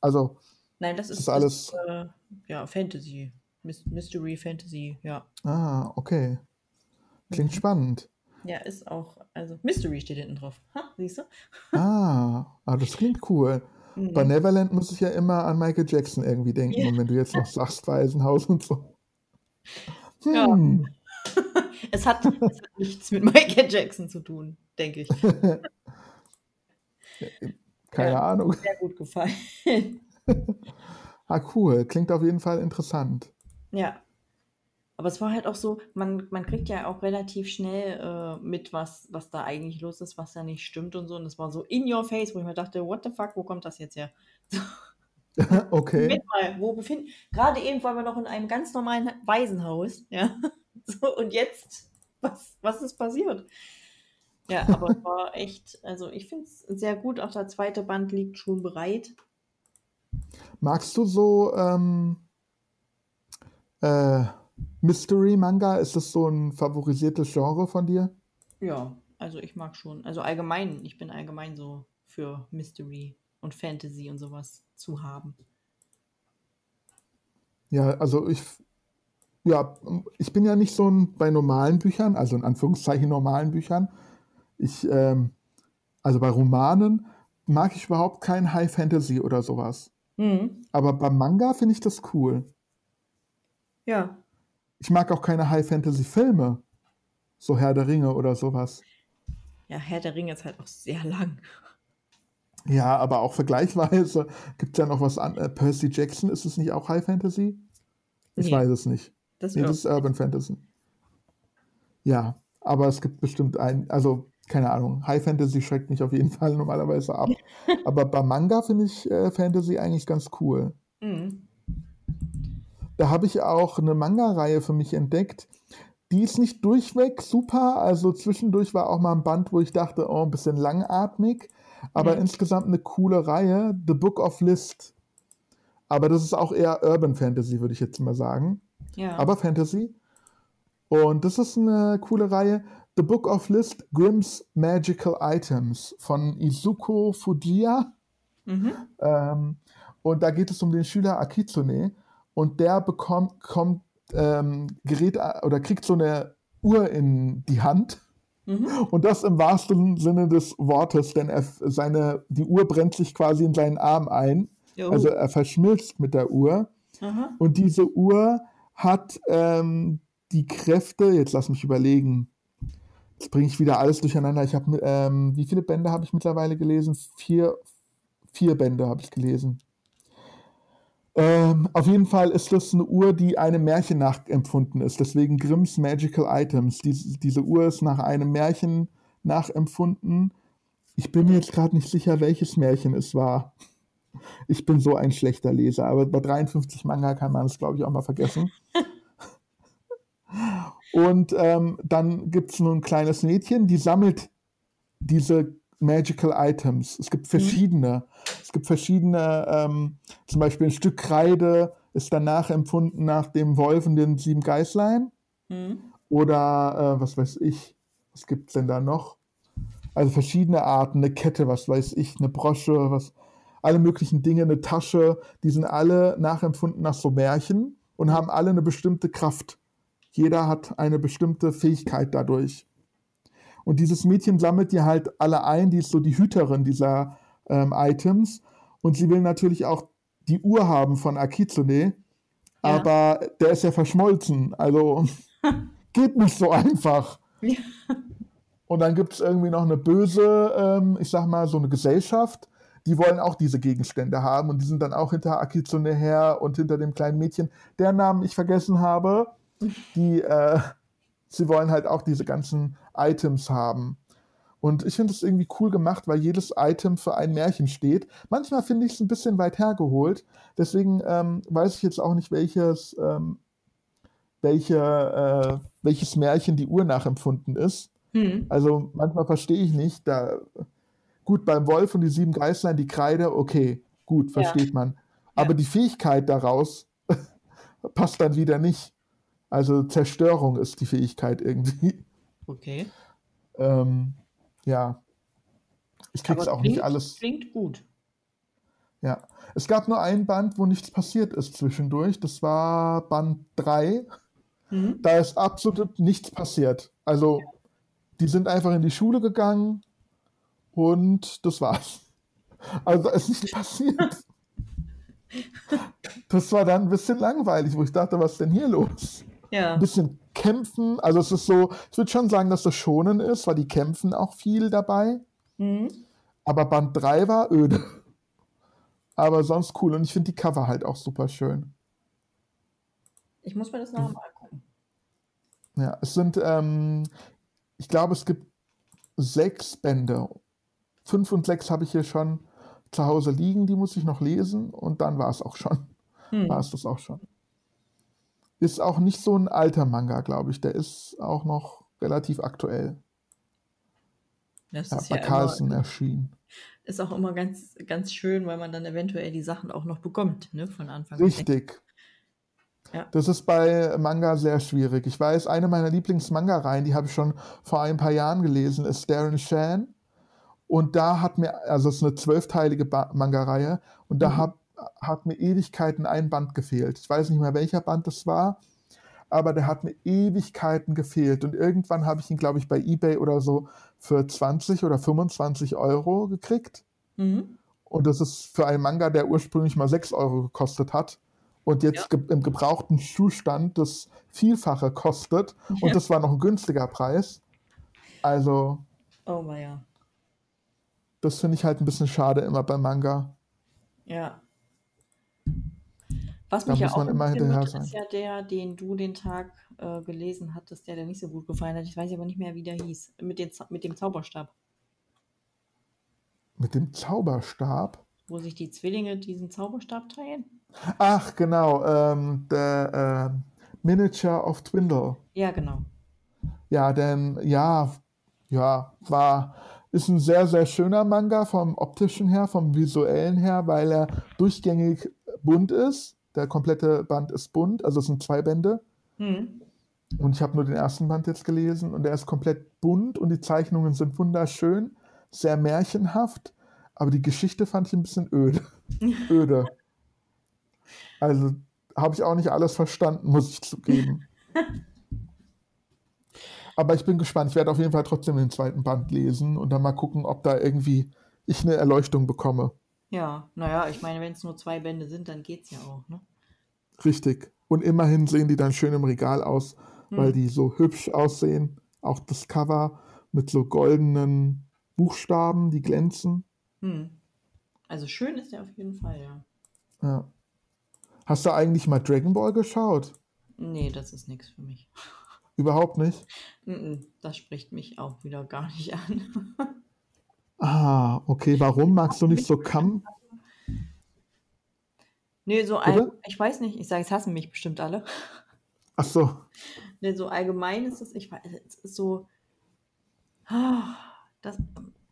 Also Nein, das ist, ist alles ist, äh, ja Fantasy, Mystery Fantasy, ja. Ah, okay. Klingt mhm. spannend. Ja, ist auch, also Mystery steht hinten drauf. Ha, siehst du? Ah, ah das klingt cool. Mhm. Bei Neverland muss ich ja immer an Michael Jackson irgendwie denken. Ja. Und wenn du jetzt noch sagst, Waisenhaus und so. Hm. Ja. es, hat, es hat nichts mit Michael Jackson zu tun, denke ich. Keine ja, Ahnung. Sehr gut gefallen. ah, cool. Klingt auf jeden Fall interessant. Ja. Aber es war halt auch so, man, man kriegt ja auch relativ schnell äh, mit, was, was da eigentlich los ist, was da nicht stimmt und so. Und es war so in your face, wo ich mir dachte, what the fuck, wo kommt das jetzt her? okay. Moment mal, wo befinden. Gerade eben waren wir noch in einem ganz normalen Waisenhaus, ja. So, und jetzt, was, was ist passiert? Ja, aber es war echt, also ich finde es sehr gut. Auch der zweite Band liegt schon bereit. Magst du so ähm, äh, Mystery-Manga, ist das so ein favorisiertes Genre von dir? Ja, Also ich mag schon. Also allgemein, ich bin allgemein so für Mystery und Fantasy und sowas zu haben. Ja, also ich, ja, ich bin ja nicht so ein, bei normalen Büchern, also in Anführungszeichen normalen Büchern. Ich, ähm, also bei Romanen mag ich überhaupt kein High Fantasy oder sowas. Mhm. Aber beim Manga finde ich das cool. Ja. Ich mag auch keine High Fantasy Filme. So Herr der Ringe oder sowas. Ja, Herr der Ringe ist halt auch sehr lang. Ja, aber auch vergleichsweise gibt es ja noch was an. Äh, Percy Jackson, ist es nicht auch High Fantasy? Ich Nee, weiß es nicht. das Nee, ist das ist Urban Fantasy. Ja, aber es gibt bestimmt ein, also keine Ahnung, High Fantasy schreckt mich auf jeden Fall normalerweise ab. Aber bei Manga finde ich äh, Fantasy eigentlich ganz cool. Mhm. Da habe ich auch eine Manga-Reihe für mich entdeckt. Die ist nicht durchweg super. Also zwischendurch war auch mal ein Band, wo ich dachte, oh, ein bisschen langatmig. Aber Mhm. insgesamt eine coole Reihe. The Book of List. Aber das ist auch eher Urban Fantasy, würde ich jetzt mal sagen. Ja. Aber Fantasy. Und das ist eine coole Reihe. The Book of List Grimm's Magical Items von Izuko Fujiya. Mhm. Ähm, und da geht es um den Schüler Akitsune. Und der bekommt, kommt, ähm, gerät oder kriegt so eine Uhr in die Hand. Mhm. Und das im wahrsten Sinne des Wortes, denn er, seine, die Uhr brennt sich quasi in seinen Arm ein. Jo. Also er verschmilzt mit der Uhr. Aha. Und diese Uhr hat ähm, die Kräfte, jetzt lass mich überlegen, jetzt bringe ich wieder alles durcheinander. Ich habe, ähm, wie viele Bände habe ich mittlerweile gelesen? Vier, vier Bände habe ich gelesen. Ähm, auf jeden Fall ist das eine Uhr, die einem Märchen nachempfunden ist. Deswegen Grimms Magical Items. Diese, diese Uhr ist nach einem Märchen nachempfunden. Ich bin mir jetzt gerade nicht sicher, welches Märchen es war. Ich bin so ein schlechter Leser, aber bei 53 Manga kann man es, glaube ich, auch mal vergessen. Und ähm, dann gibt es nur ein kleines Mädchen, die sammelt diese Magical Items. Es gibt verschiedene. Es gibt verschiedene, ähm, zum Beispiel ein Stück Kreide ist danach empfunden nach dem Wolf und den sieben Geißlein. Mhm. Oder äh, was weiß ich, was gibt es denn da noch? Also verschiedene Arten, eine Kette, was weiß ich, eine Brosche, was, alle möglichen Dinge, eine Tasche, die sind alle nachempfunden nach so Märchen und haben alle eine bestimmte Kraft. Jeder hat eine bestimmte Fähigkeit dadurch. Und dieses Mädchen sammelt die halt alle ein, die ist so die Hüterin dieser ähm, Items. Und sie will natürlich auch die Uhr haben von Akitsune, Ja. aber der ist ja verschmolzen. Also geht nicht so einfach. Ja. Und dann gibt es irgendwie noch eine böse, ähm, ich sag mal, so eine Gesellschaft, die wollen auch diese Gegenstände haben und die sind dann auch hinter Akitsune her und hinter dem kleinen Mädchen, deren Namen ich vergessen habe. Die, äh, sie wollen halt auch diese ganzen Items haben. Und ich finde es irgendwie cool gemacht, weil jedes Item für ein Märchen steht. Manchmal finde ich es ein bisschen weit hergeholt. Deswegen ähm, weiß ich jetzt auch nicht, welches, ähm, welche, äh, welches Märchen die Uhr nachempfunden ist. Mhm. Also manchmal verstehe ich nicht. Da, gut, beim Wolf und die sieben Geißlein, die Kreide, okay, gut, Ja. versteht man. Aber die Fähigkeit daraus passt dann wieder nicht. Also Zerstörung ist die Fähigkeit irgendwie. Okay. Ähm, ja. Ich krieg's Aber auch nicht klingt- alles. Klingt gut. Ja. Es gab nur ein Band, wo nichts passiert ist zwischendurch. Das war Band 3. Mhm. Da ist absolut nichts passiert. Also, die sind einfach in die Schule gegangen und das war's. Also, da ist nichts passiert. Das war dann ein bisschen langweilig, wo ich dachte, was ist denn hier los? Ja. Ein bisschen kämpfen. Also, es ist so, ich würde schon sagen, dass das schonen ist, weil die kämpfen auch viel dabei. Mhm. Aber Band 3 war öde. Aber sonst cool. Und ich finde die Cover halt auch super schön. Ich muss mir das nachher mal angucken. Ja, es sind, ähm, ich glaube, es gibt sechs Bände. Fünf und sechs habe ich hier schon zu Hause liegen, die muss ich noch lesen und dann war es auch schon. Hm. War es das auch schon. Ist auch nicht so ein alter Manga, glaube ich. Der ist auch noch relativ aktuell. Das Ja, ist bei ja Carlsen immer, erschienen. ist auch immer ganz, ganz schön, weil man dann eventuell die Sachen auch noch bekommt, ne, von Anfang an. Richtig. Ja. Das ist bei Manga sehr schwierig. Ich weiß, eine meiner Lieblings-Manga-Reihen, die habe ich schon vor ein paar Jahren gelesen, ist Darren Shan. Und da hat mir, also es ist eine zwölfteilige Manga-Reihe, und da Mhm. hat, hat mir Ewigkeiten ein Band gefehlt. Ich weiß nicht mehr, welcher Band das war, aber der hat mir Ewigkeiten gefehlt. Und irgendwann habe ich ihn, glaube ich, bei eBay oder so für 20 oder 25 Euro gekriegt. Mhm. Und das ist für einen Manga, der ursprünglich mal 6 Euro gekostet hat und jetzt ge im gebrauchten Zustand das Vielfache kostet. Und das war noch ein günstiger Preis. Also, Oh, ja. das finde ich halt ein bisschen schade immer beim Manga. Ja. Was Da mich ja auch interessiert, ist ja der, den du den Tag äh, gelesen hattest, der dir nicht so gut gefallen hat. Ich weiß aber nicht mehr, wie der hieß. Mit, den, mit dem Zauberstab, Mit dem Zauberstab. wo sich die Zwillinge diesen Zauberstab teilen. Ach, genau, ähm, der ähm, Miniature of Twindle. Ja, genau. Ja, denn ja, ja, war, ist ein sehr, sehr schöner Manga vom optischen her, vom visuellen her, weil er durchgängig bunt ist. Der komplette Band ist bunt, also es sind zwei Bände. Hm. Und ich habe nur den ersten Band jetzt gelesen und der ist komplett bunt und die Zeichnungen sind wunderschön, sehr märchenhaft, aber die Geschichte fand ich ein bisschen öde. öde. Also habe ich auch nicht alles verstanden, muss ich zugeben. Aber ich bin gespannt. Ich werde auf jeden Fall trotzdem den zweiten Band lesen und dann mal gucken, ob da irgendwie ich eine Erleuchtung bekomme. Ja, naja, ich meine, wenn es nur zwei Bände sind, dann geht's ja auch, ne? Richtig. Und immerhin sehen die dann schön im Regal aus, weil Hm. die so hübsch aussehen. Auch das Cover mit so goldenen Buchstaben, die glänzen. Hm. Also schön ist der auf jeden Fall, ja. Ja. Hast du eigentlich mal Dragon Ball geschaut? Nee, das ist nichts für mich. Überhaupt nicht? Das spricht mich auch wieder gar nicht an. Ah, okay. Warum magst du nicht so Kampf? Nee, so all, Bitte? ich weiß nicht, ich sage, es hassen mich bestimmt alle. Ach so. Nee, so allgemein ist es, ich weiß, es ist so, ah, das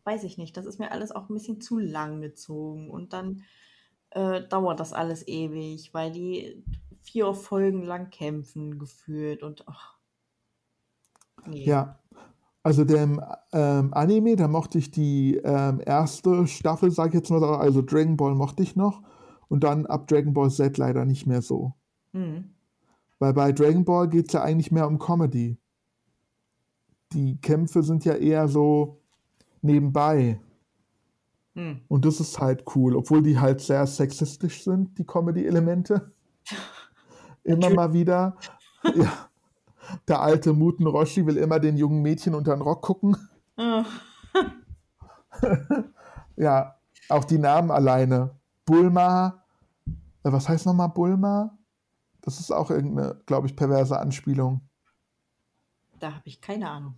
weiß ich nicht, das ist mir alles auch ein bisschen zu lang gezogen und dann äh, dauert das alles ewig, weil die vier Folgen lang kämpfen geführt und ach, nee. Ja. Also dem ähm, Anime, da mochte ich die ähm, erste Staffel, sag ich jetzt mal, so, also Dragon Ball mochte ich noch. Und dann ab Dragon Ball Z leider nicht mehr so. Hm. Weil bei Dragon Ball geht es ja eigentlich mehr um Comedy. Die Kämpfe sind ja eher so nebenbei. Hm. Und das ist halt cool, obwohl die halt sehr sexistisch sind, die Comedy-Elemente. Immer mal wieder. Ja. Der alte Muten Roshi will immer den jungen Mädchen unter den Rock gucken. Ah, Ja, auch die Namen alleine. Bulma. Äh, was heißt nochmal Bulma? Das ist auch irgendeine, glaube ich, perverse Anspielung. da habe ich keine Ahnung.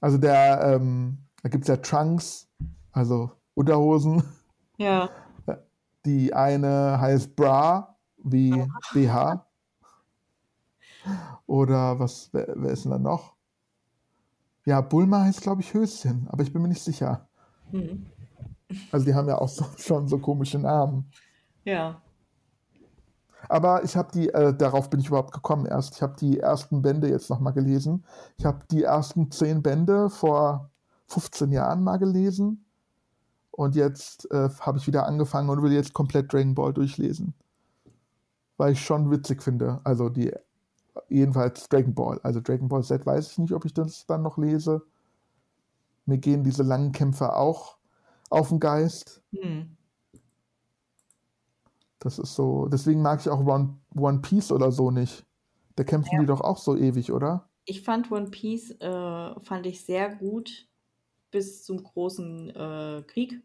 Also der, ähm, da gibt es ja Trunks, also Unterhosen. Ja, Die eine heißt Bra, wie BH. Oder was, wer, wer ist denn da noch? Ja, Bulma heißt, glaube ich, Höschen, aber ich bin mir nicht sicher. hm. Also die haben ja auch so, schon so komische Namen. ja. Aber ich habe die, äh, darauf bin ich überhaupt gekommen erst. Ich habe die ersten Bände jetzt nochmal gelesen. Ich habe die ersten zehn Bände vor 15 Jahren mal gelesen. Und jetzt äh, habe ich wieder angefangen und will jetzt komplett Dragon Ball durchlesen. Weil ich schon witzig finde. Also die, jedenfalls Dragon Ball. Also Dragon Ball Z weiß ich nicht, ob ich das dann noch lese. Mir gehen diese langen Kämpfe auch auf den Geist. Hm. Das ist so, deswegen mag ich auch One, One Piece oder so nicht. Da kämpfen die doch auch so ewig, oder? Ich fand One Piece äh, fand ich sehr gut bis zum großen äh, Krieg.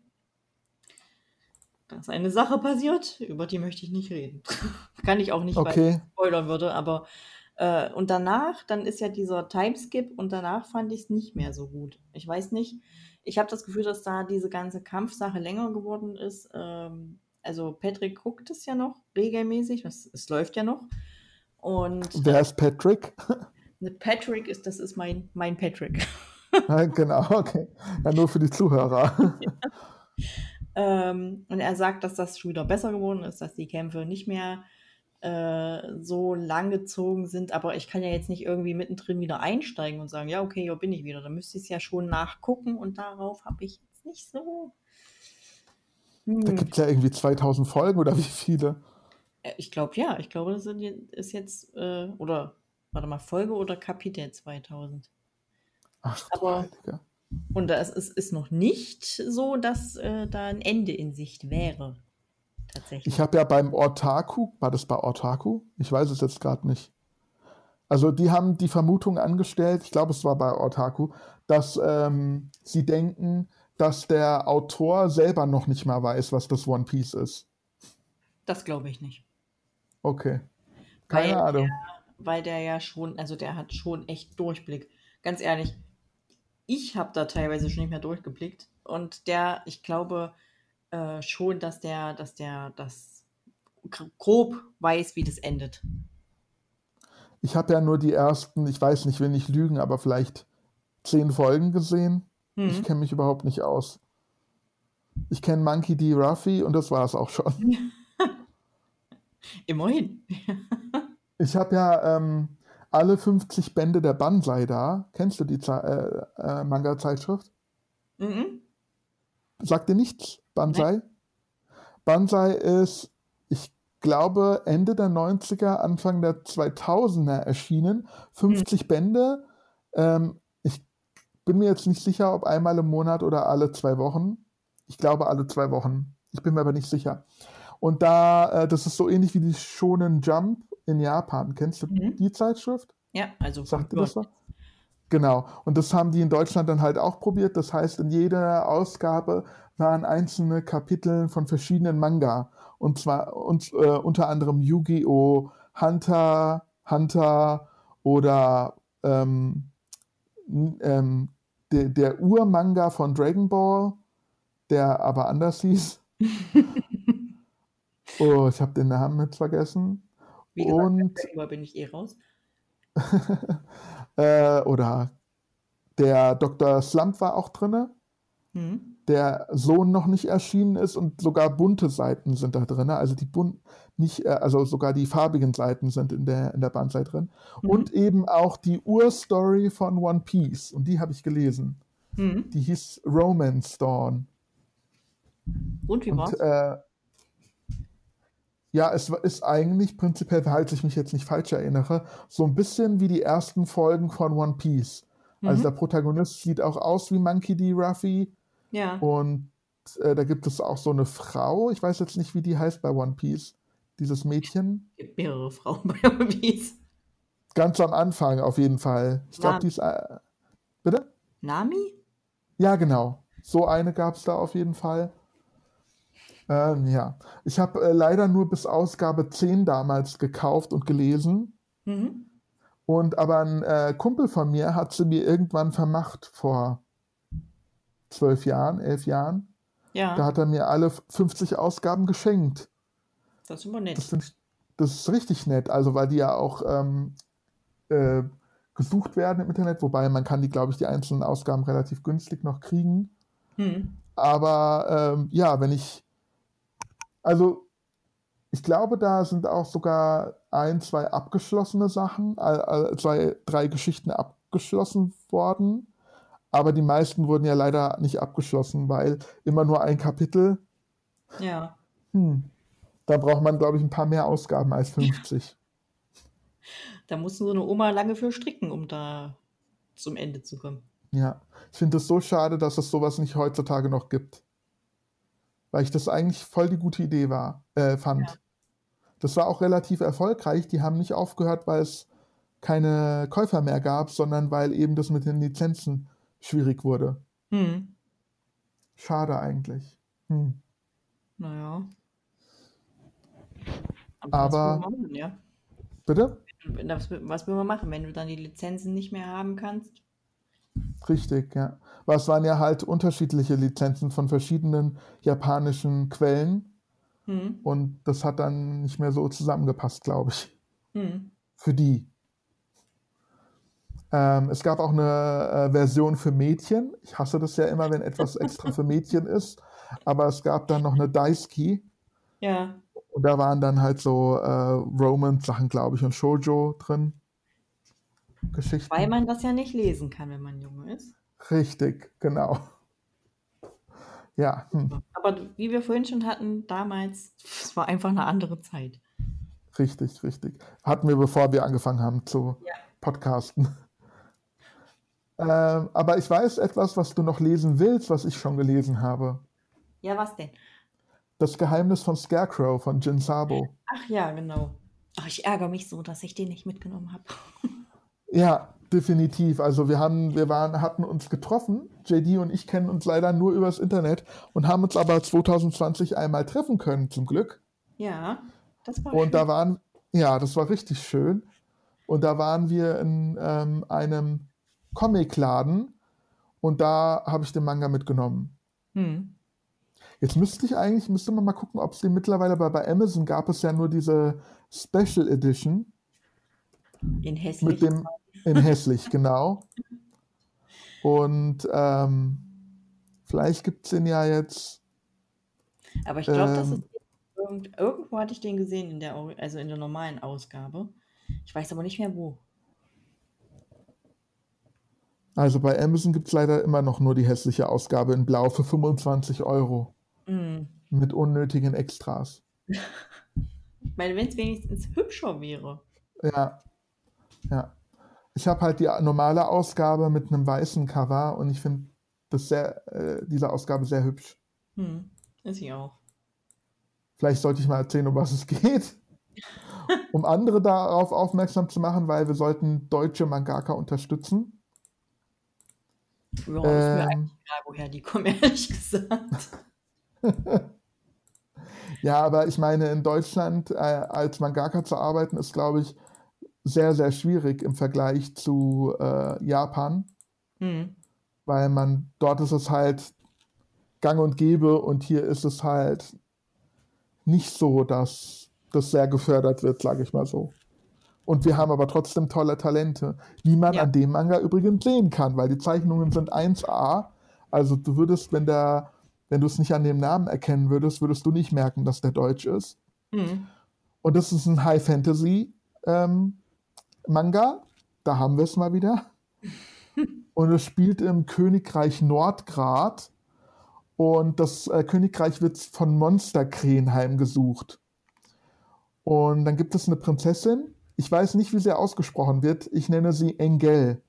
Da ist eine Sache passiert, über die möchte ich nicht reden. Kann ich auch nicht, weil ich Okay, spoilern würde, aber äh, und danach, dann ist ja dieser Timeskip und danach fand ich es nicht mehr so gut. Ich weiß nicht. Ich habe das Gefühl, dass da diese ganze Kampfsache länger geworden ist. Ähm, also Patrick guckt es ja noch regelmäßig, es, es läuft ja noch. Und wer ist Patrick? äh, Patrick ist, das ist mein, mein Patrick. Ja, genau, okay. Ja, nur für die Zuhörer. Ähm, und er sagt, dass das schon wieder besser geworden ist, dass die Kämpfe nicht mehr äh, so langgezogen sind, aber ich kann ja jetzt nicht irgendwie mittendrin wieder einsteigen und sagen, ja, okay, hier bin ich wieder. Da müsste ich es ja schon nachgucken und darauf habe ich jetzt nicht so. Hm. Da gibt es ja irgendwie 2000 Folgen oder wie viele? Äh, ich glaube ja, ich glaube, das ist jetzt, äh, oder, warte mal, Folge oder Kapitel 2000. Ach, aber, und es ist, ist noch nicht so, dass äh, da ein Ende in Sicht wäre. Tatsächlich. Ich habe ja beim Ortaku, war das bei Ortaku? Ich weiß es jetzt gerade nicht. Also die haben die Vermutung angestellt, ich glaube es war bei Ortaku, dass ähm, sie denken, dass der Autor selber noch nicht mal weiß, was das One Piece ist. Das glaube ich nicht. Okay. Keine weil Ahnung. Der, weil der ja schon, also der hat schon echt Durchblick. Ganz ehrlich, ich habe da teilweise schon nicht mehr durchgeblickt. Und der, ich glaube, äh, schon, dass der, dass der das grob weiß, wie das endet. Ich habe ja nur die ersten, ich weiß nicht, will nicht lügen, aber vielleicht zehn Folgen gesehen. Hm. Ich kenne mich überhaupt nicht aus. Ich kenne Monkey D. Ruffy und das war es auch schon. Immerhin. ich habe ja ähm, alle 50 Bände der Banzai da. Kennst du die äh, äh, Manga-Zeitschrift? Mhm. Sagt dir nichts? Banzai. Banzai ist, ich glaube, Ende der 90er, Anfang der 2000er erschienen. 50 mhm. Bände. Ähm, ich bin mir jetzt nicht sicher, ob einmal im Monat oder alle zwei Wochen. Ich glaube alle zwei Wochen. Ich bin mir aber nicht sicher. Und da, äh, das ist so ähnlich wie die Shonen Jump in Japan. Kennst du mhm. die Zeitschrift? Ja, also. Sagt ihr das was? Genau. Und das haben die in Deutschland dann halt auch probiert. Das heißt, in jeder Ausgabe waren einzelne Kapitel von verschiedenen Manga. Und zwar und, äh, unter anderem Yu-Gi-Oh!, Hunter, Hunter oder ähm, ähm, de, der Ur-Manga von Dragon Ball, der aber anders hieß. oh, ich habe den Namen jetzt vergessen. Wie gesagt, und bin ich eh raus. äh, oder der Dr. Slump war auch drin. Mhm der Sohn noch nicht erschienen ist und sogar bunte Seiten sind da drin. Also die bunt, nicht, äh, also sogar die farbigen Seiten sind in der, in der Bandzeit drin. Mhm. Und eben auch die Urstory von One Piece. Und die habe ich gelesen. Mhm. Die hieß Romance Dawn. Und wie war's? Äh, ja, es ist eigentlich prinzipiell, falls ich mich jetzt nicht falsch erinnere, so ein bisschen wie die ersten Folgen von One Piece. Also mhm. Also der Protagonist sieht auch aus wie Monkey D. Ruffy ja. Und äh, da gibt es auch so eine Frau, ich weiß jetzt nicht, wie die heißt bei One Piece, dieses Mädchen. Es gibt mehrere Frauen bei One Piece. Ganz am Anfang auf jeden Fall. Ich glaube, die ist. Äh, bitte? Nami? Ja, genau. So eine gab es da auf jeden Fall. Ähm, ja. Ich habe äh, leider nur bis Ausgabe 10 damals gekauft und gelesen. Mhm. Und aber ein äh, Kumpel von mir hat sie mir irgendwann vermacht vor zwölf Jahren, elf Jahren. Ja. Da hat er mir alle 50 Ausgaben geschenkt. Das ist immer nett. Das, sind, das ist richtig nett, also weil die ja auch ähm, äh, gesucht werden im Internet, wobei man kann die, glaube ich, die einzelnen Ausgaben relativ günstig noch kriegen. Hm. Aber ähm, ja, wenn ich, also ich glaube, da sind auch sogar ein, zwei abgeschlossene Sachen, äh, zwei, drei Geschichten abgeschlossen worden. Aber die meisten wurden ja leider nicht abgeschlossen, weil immer nur ein Kapitel. Ja. Hm. Da braucht man, glaube ich, ein paar mehr Ausgaben als 50. Da muss so eine Oma lange für stricken, um da zum Ende zu kommen. Ja, ich finde es so schade, dass es sowas nicht heutzutage noch gibt. Weil ich das eigentlich voll die gute Idee war, äh, fand. Ja. Das war auch relativ erfolgreich. Die haben nicht aufgehört, weil es keine Käufer mehr gab, sondern weil eben das mit den Lizenzen schwierig wurde. Hm. Schade eigentlich. Hm. Naja. Aber. Aber was machen, ja? Bitte? Was will man machen, wenn du dann die Lizenzen nicht mehr haben kannst? Richtig, ja. Was waren ja halt unterschiedliche Lizenzen von verschiedenen japanischen Quellen. Hm. Und das hat dann nicht mehr so zusammengepasst, glaube ich. Hm. Für die. Ähm, es gab auch eine äh, Version für Mädchen. Ich hasse das ja immer, wenn etwas extra für Mädchen ist. Aber es gab dann noch eine Daisuke. Ja. Und da waren dann halt so äh, Romance-Sachen, glaube ich, und Shoujo drin. Geschichten. Weil man das ja nicht lesen kann, wenn man Junge ist. Richtig, genau. Ja. Hm. Aber wie wir vorhin schon hatten, damals, es war einfach eine andere Zeit. Richtig, richtig. Hatten wir, bevor wir angefangen haben zu ja. podcasten. Ähm, aber ich weiß etwas, was du noch lesen willst, was ich schon gelesen habe. Ja, was denn? Das Geheimnis von Scarecrow von Jin Sabo. Ach ja, genau. Ach, ich ärgere mich so, dass ich den nicht mitgenommen habe. ja, definitiv. Also wir haben, wir waren, hatten uns getroffen. JD und ich kennen uns leider nur übers Internet und haben uns aber 2020 einmal treffen können, zum Glück. Ja, das war Und schön. da waren, ja, das war richtig schön. Und da waren wir in ähm, einem Comicladen und da habe ich den Manga mitgenommen. Hm. Jetzt müsste ich eigentlich, müsste man mal gucken, ob es den mittlerweile bei, bei Amazon gab es ja nur diese Special Edition. In hässlich. Mit dem, in hässlich, genau. Und ähm, vielleicht gibt es den ja jetzt. Aber ich glaube, das ist ähm, irgend, irgendwo hatte ich den gesehen in der, also in der normalen Ausgabe. Ich weiß aber nicht mehr wo. Also bei Amazon gibt es leider immer noch nur die hässliche Ausgabe in Blau für 25 Euro. Mm. Mit unnötigen Extras. Weil wenn es wenigstens hübscher wäre. Ja. Ja. Ich habe halt die normale Ausgabe mit einem weißen Cover und ich finde äh, diese Ausgabe sehr hübsch. Hm, ist sie auch. Vielleicht sollte ich mal erzählen, um was es geht. um andere darauf aufmerksam zu machen, weil wir sollten deutsche Mangaka unterstützen. Ja, ist mir ähm. eigentlich egal, woher die kommen, ehrlich gesagt. ja, aber ich meine, in Deutschland äh, als Mangaka zu arbeiten, ist, glaube ich, sehr, sehr schwierig im Vergleich zu äh, Japan. Mhm. Weil man, dort ist es halt gang und gäbe und hier ist es halt nicht so, dass das sehr gefördert wird, sage ich mal so. Und wir haben aber trotzdem tolle Talente, die man ja. an dem Manga übrigens sehen kann, weil die Zeichnungen sind 1A. Also du würdest, wenn der, wenn du es nicht an dem Namen erkennen würdest, würdest du nicht merken, dass der deutsch ist. Mhm. Und das ist ein High Fantasy ähm, Manga. Da haben wir es mal wieder. Und es spielt im Königreich Nordgrad. Und das äh, Königreich wird von Monsterkrähen heimgesucht. Und dann gibt es eine Prinzessin, ich weiß nicht, wie sie ausgesprochen wird. Ich nenne sie Engel.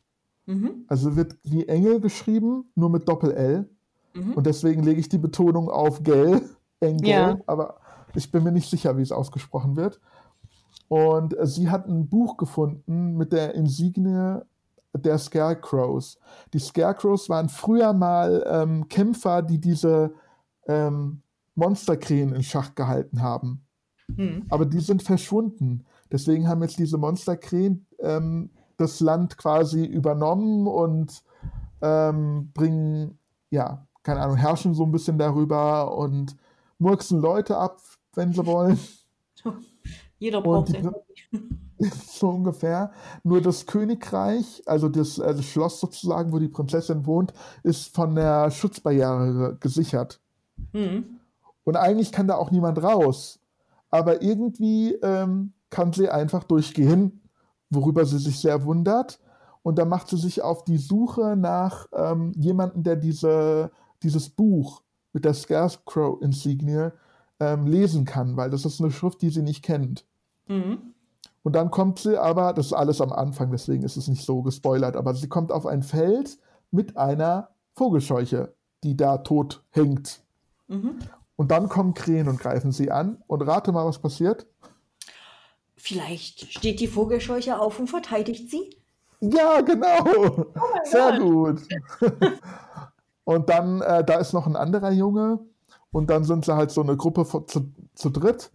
Mhm. Also wird wie Engel geschrieben, nur mit Doppel-L. Mhm. Und deswegen lege ich die Betonung auf Gel, Engel, Ja. aber ich bin mir nicht sicher, wie es ausgesprochen wird. Und äh, sie hat ein Buch gefunden mit der Insignie der Scarecrows. Die Scarecrows waren früher mal ähm, Kämpfer, die diese ähm, Monsterkrähen in Schach gehalten haben. Mhm. Aber die sind verschwunden. Deswegen haben jetzt diese Monsterkrähen ähm, das Land quasi übernommen und ähm, bringen, ja, keine Ahnung, herrschen so ein bisschen darüber und murksen Leute ab, wenn sie wollen. Jeder braucht die, so ungefähr. Nur das Königreich, also das, äh, das Schloss sozusagen, wo die Prinzessin wohnt, ist von der Schutzbarriere gesichert. Mhm. Und eigentlich kann da auch niemand raus. Aber irgendwie ähm, kann sie einfach durchgehen, worüber sie sich sehr wundert. Und dann macht sie sich auf die Suche nach ähm, jemandem, der diese, dieses Buch mit der Scarecrow-Insignie ähm, lesen kann, weil das ist eine Schrift, die sie nicht kennt. Mhm. Und dann kommt sie aber, das ist alles am Anfang, deswegen ist es nicht so gespoilert, aber sie kommt auf ein Feld mit einer Vogelscheuche, die da tot hängt. Mhm. Und dann kommen Krähen und greifen sie an. Und rate mal, was passiert. Vielleicht steht die Vogelscheuche auf und verteidigt sie? Ja, genau. Oh Sehr Gott. gut. und dann, äh, da ist noch ein anderer Junge. Und dann sind sie halt so eine Gruppe von, zu, zu dritt.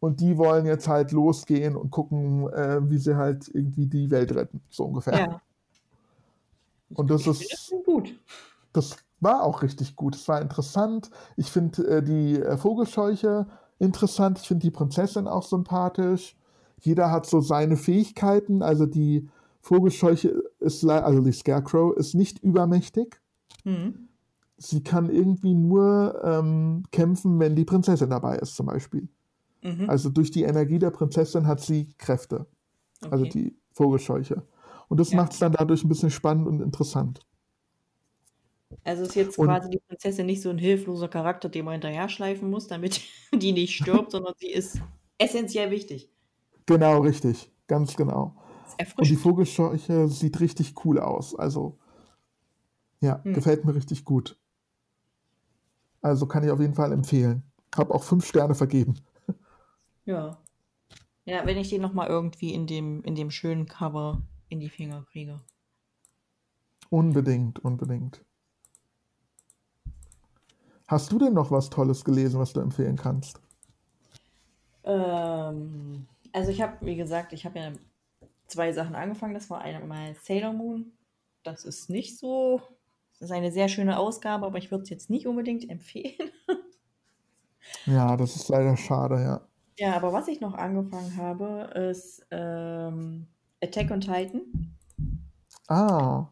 Und die wollen jetzt halt losgehen und gucken, äh, wie sie halt irgendwie die Welt retten. So ungefähr. Ja. Und das ist, das gut. das war auch richtig gut. Es war interessant. Ich finde äh, die äh, Vogelscheuche interessant. Ich finde die Prinzessin auch sympathisch. Jeder hat so seine Fähigkeiten. Also die Vogelscheuche ist, also die Scarecrow ist nicht übermächtig. Mhm. Sie kann irgendwie nur ähm, kämpfen, wenn die Prinzessin dabei ist, zum Beispiel. Mhm. Also durch die Energie der Prinzessin hat sie Kräfte. Also okay. Also die Vogelscheuche. Und das ja. macht es dann dadurch ein bisschen spannend und interessant. Also ist jetzt und, quasi die Prinzessin nicht so ein hilfloser Charakter, den man hinterher schleifen muss, damit die nicht stirbt, sondern sie ist essentiell wichtig. Genau, richtig. Ganz genau. Und die Vogelscheuche sieht richtig cool aus. Also, ja, hm. gefällt mir richtig gut. Also kann ich auf jeden Fall empfehlen. Habe auch fünf Sterne vergeben. Ja. Ja, wenn ich den nochmal irgendwie in dem, in dem schönen Cover in die Finger kriege. Unbedingt, unbedingt. Hast du denn noch was Tolles gelesen, was du empfehlen kannst? Ähm, also ich habe, wie gesagt, ich habe ja zwei Sachen angefangen. Das war einmal Sailor Moon. Das ist nicht so. Das ist eine sehr schöne Ausgabe, aber ich würde es jetzt nicht unbedingt empfehlen. ja, das ist leider schade, ja. Ja, aber was ich noch angefangen habe, ist ähm, Attack on Titan. Ah.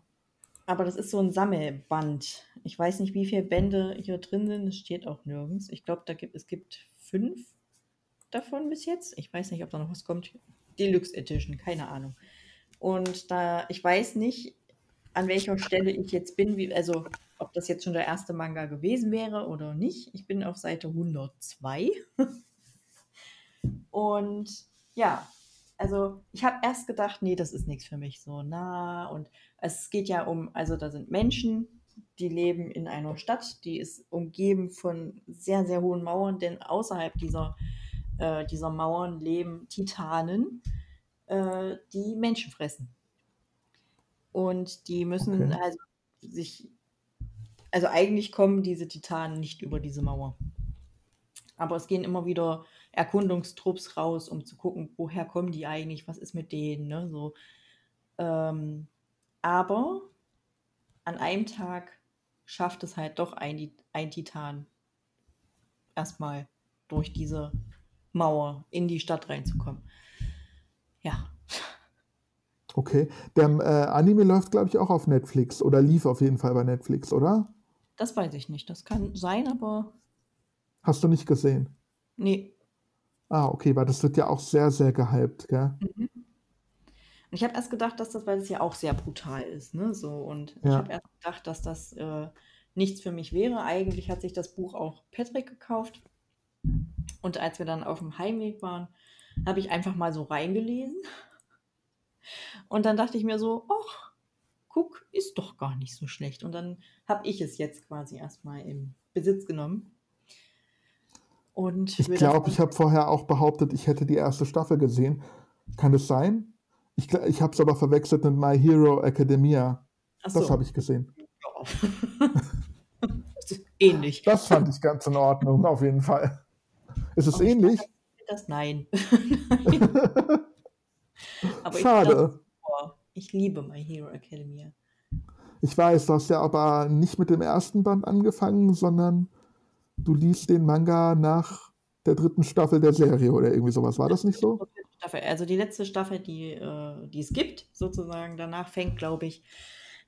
Aber das ist so ein Sammelband. Ich weiß nicht, wie viele Bände hier drin sind. Es steht auch nirgends. Ich glaube, da gibt, es gibt fünf davon bis jetzt. Ich weiß nicht, ob da noch was kommt. Deluxe Edition, keine Ahnung. Und da, ich weiß nicht, an welcher Stelle ich jetzt bin, wie, also ob das jetzt schon der erste Manga gewesen wäre oder nicht. Ich bin auf Seite 102. Und ja, also ich habe erst gedacht, nee, das ist nichts für mich so. Na, und es geht ja um, also da sind Menschen, die leben in einer Stadt, die ist umgeben von sehr, sehr hohen Mauern, denn außerhalb dieser äh, dieser Mauern leben Titanen, äh, die Menschen fressen. Und die müssen okay. also sich, also eigentlich kommen diese Titanen nicht über diese Mauer. Aber es gehen immer wieder Erkundungstrupps raus, um zu gucken, woher kommen die eigentlich, was ist mit denen, ne? So. Ähm, aber an einem Tag schafft es halt doch ein, ein Titan erstmal durch diese Mauer in die Stadt reinzukommen. Ja. Okay. Der äh, Anime läuft, glaube ich, auch auf Netflix oder lief auf jeden Fall bei Netflix, oder? Das weiß ich nicht. Das kann sein, aber. Hast du nicht gesehen? Nee. Ah, okay, weil das wird ja auch sehr, sehr gehypt, gell? Mhm. Ich habe erst gedacht, dass das, weil es ja auch sehr brutal ist, ne? So, und ja. ich habe erst gedacht, dass das äh, nichts für mich wäre. Eigentlich hat sich das Buch auch Patrick gekauft. Und als wir dann auf dem Heimweg waren, habe ich einfach mal so reingelesen. Und dann dachte ich mir so, ach, guck, ist doch gar nicht so schlecht. Und dann habe ich es jetzt quasi erstmal im Besitz genommen. Und ich glaube, ich habe vorher auch behauptet, ich hätte die erste Staffel gesehen. Kann es sein? Ich, ich habe es aber verwechselt mit My Hero Academia. So. Das habe ich gesehen. Ja. Ähnlich. Das fand ich ganz in Ordnung, auf jeden Fall. Ist es ähnlich? Das nein. aber Schade. Ich, ich, liebe My Hero Academia. Ich weiß, du hast ja aber nicht mit dem ersten Band angefangen, sondern du liest den Manga nach der dritten Staffel der Serie oder irgendwie sowas. War das nicht so? Also die letzte Staffel, die, äh, die es gibt, sozusagen. Danach fängt, glaube ich,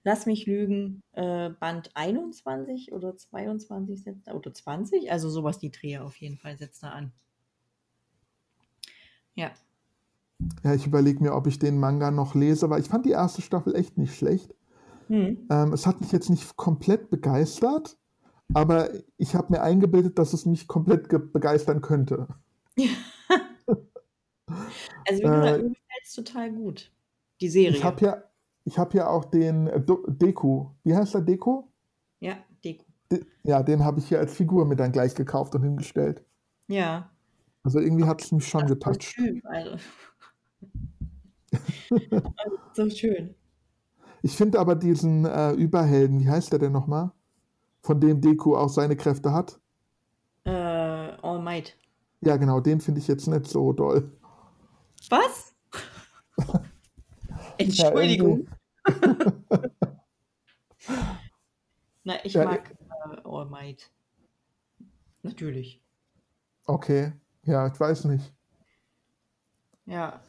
lass mich lügen, äh, Band 21 oder 22 setzt er, oder 20, also sowas die Dreher auf jeden Fall setzt er an. Ja. Ja, ich überlege mir, ob ich den Manga noch lese, weil ich fand die erste Staffel echt nicht schlecht. Hm. Ähm, es hat mich jetzt nicht komplett begeistert, aber ich habe mir eingebildet, dass es mich komplett begeistern könnte. also mir äh, gefällt es total gut, die Serie. Ich habe ja, ich habe ja auch den äh, Deku. Wie heißt der Deku? Ja, Deku. De ja, den habe ich hier als Figur mit dann gleich gekauft und hingestellt. Ja. Also irgendwie hat es mich schon getoucht. Schön, also. so schön. Ich finde aber diesen äh, Überhelden, wie heißt der denn nochmal? Von dem Deku auch seine Kräfte hat. Äh, All Might. Ja, genau, den finde ich jetzt nicht so doll. Was? Entschuldigung. Na, ich ja, mag äh, All Might. Natürlich. Okay, ja, ich weiß nicht. Ja.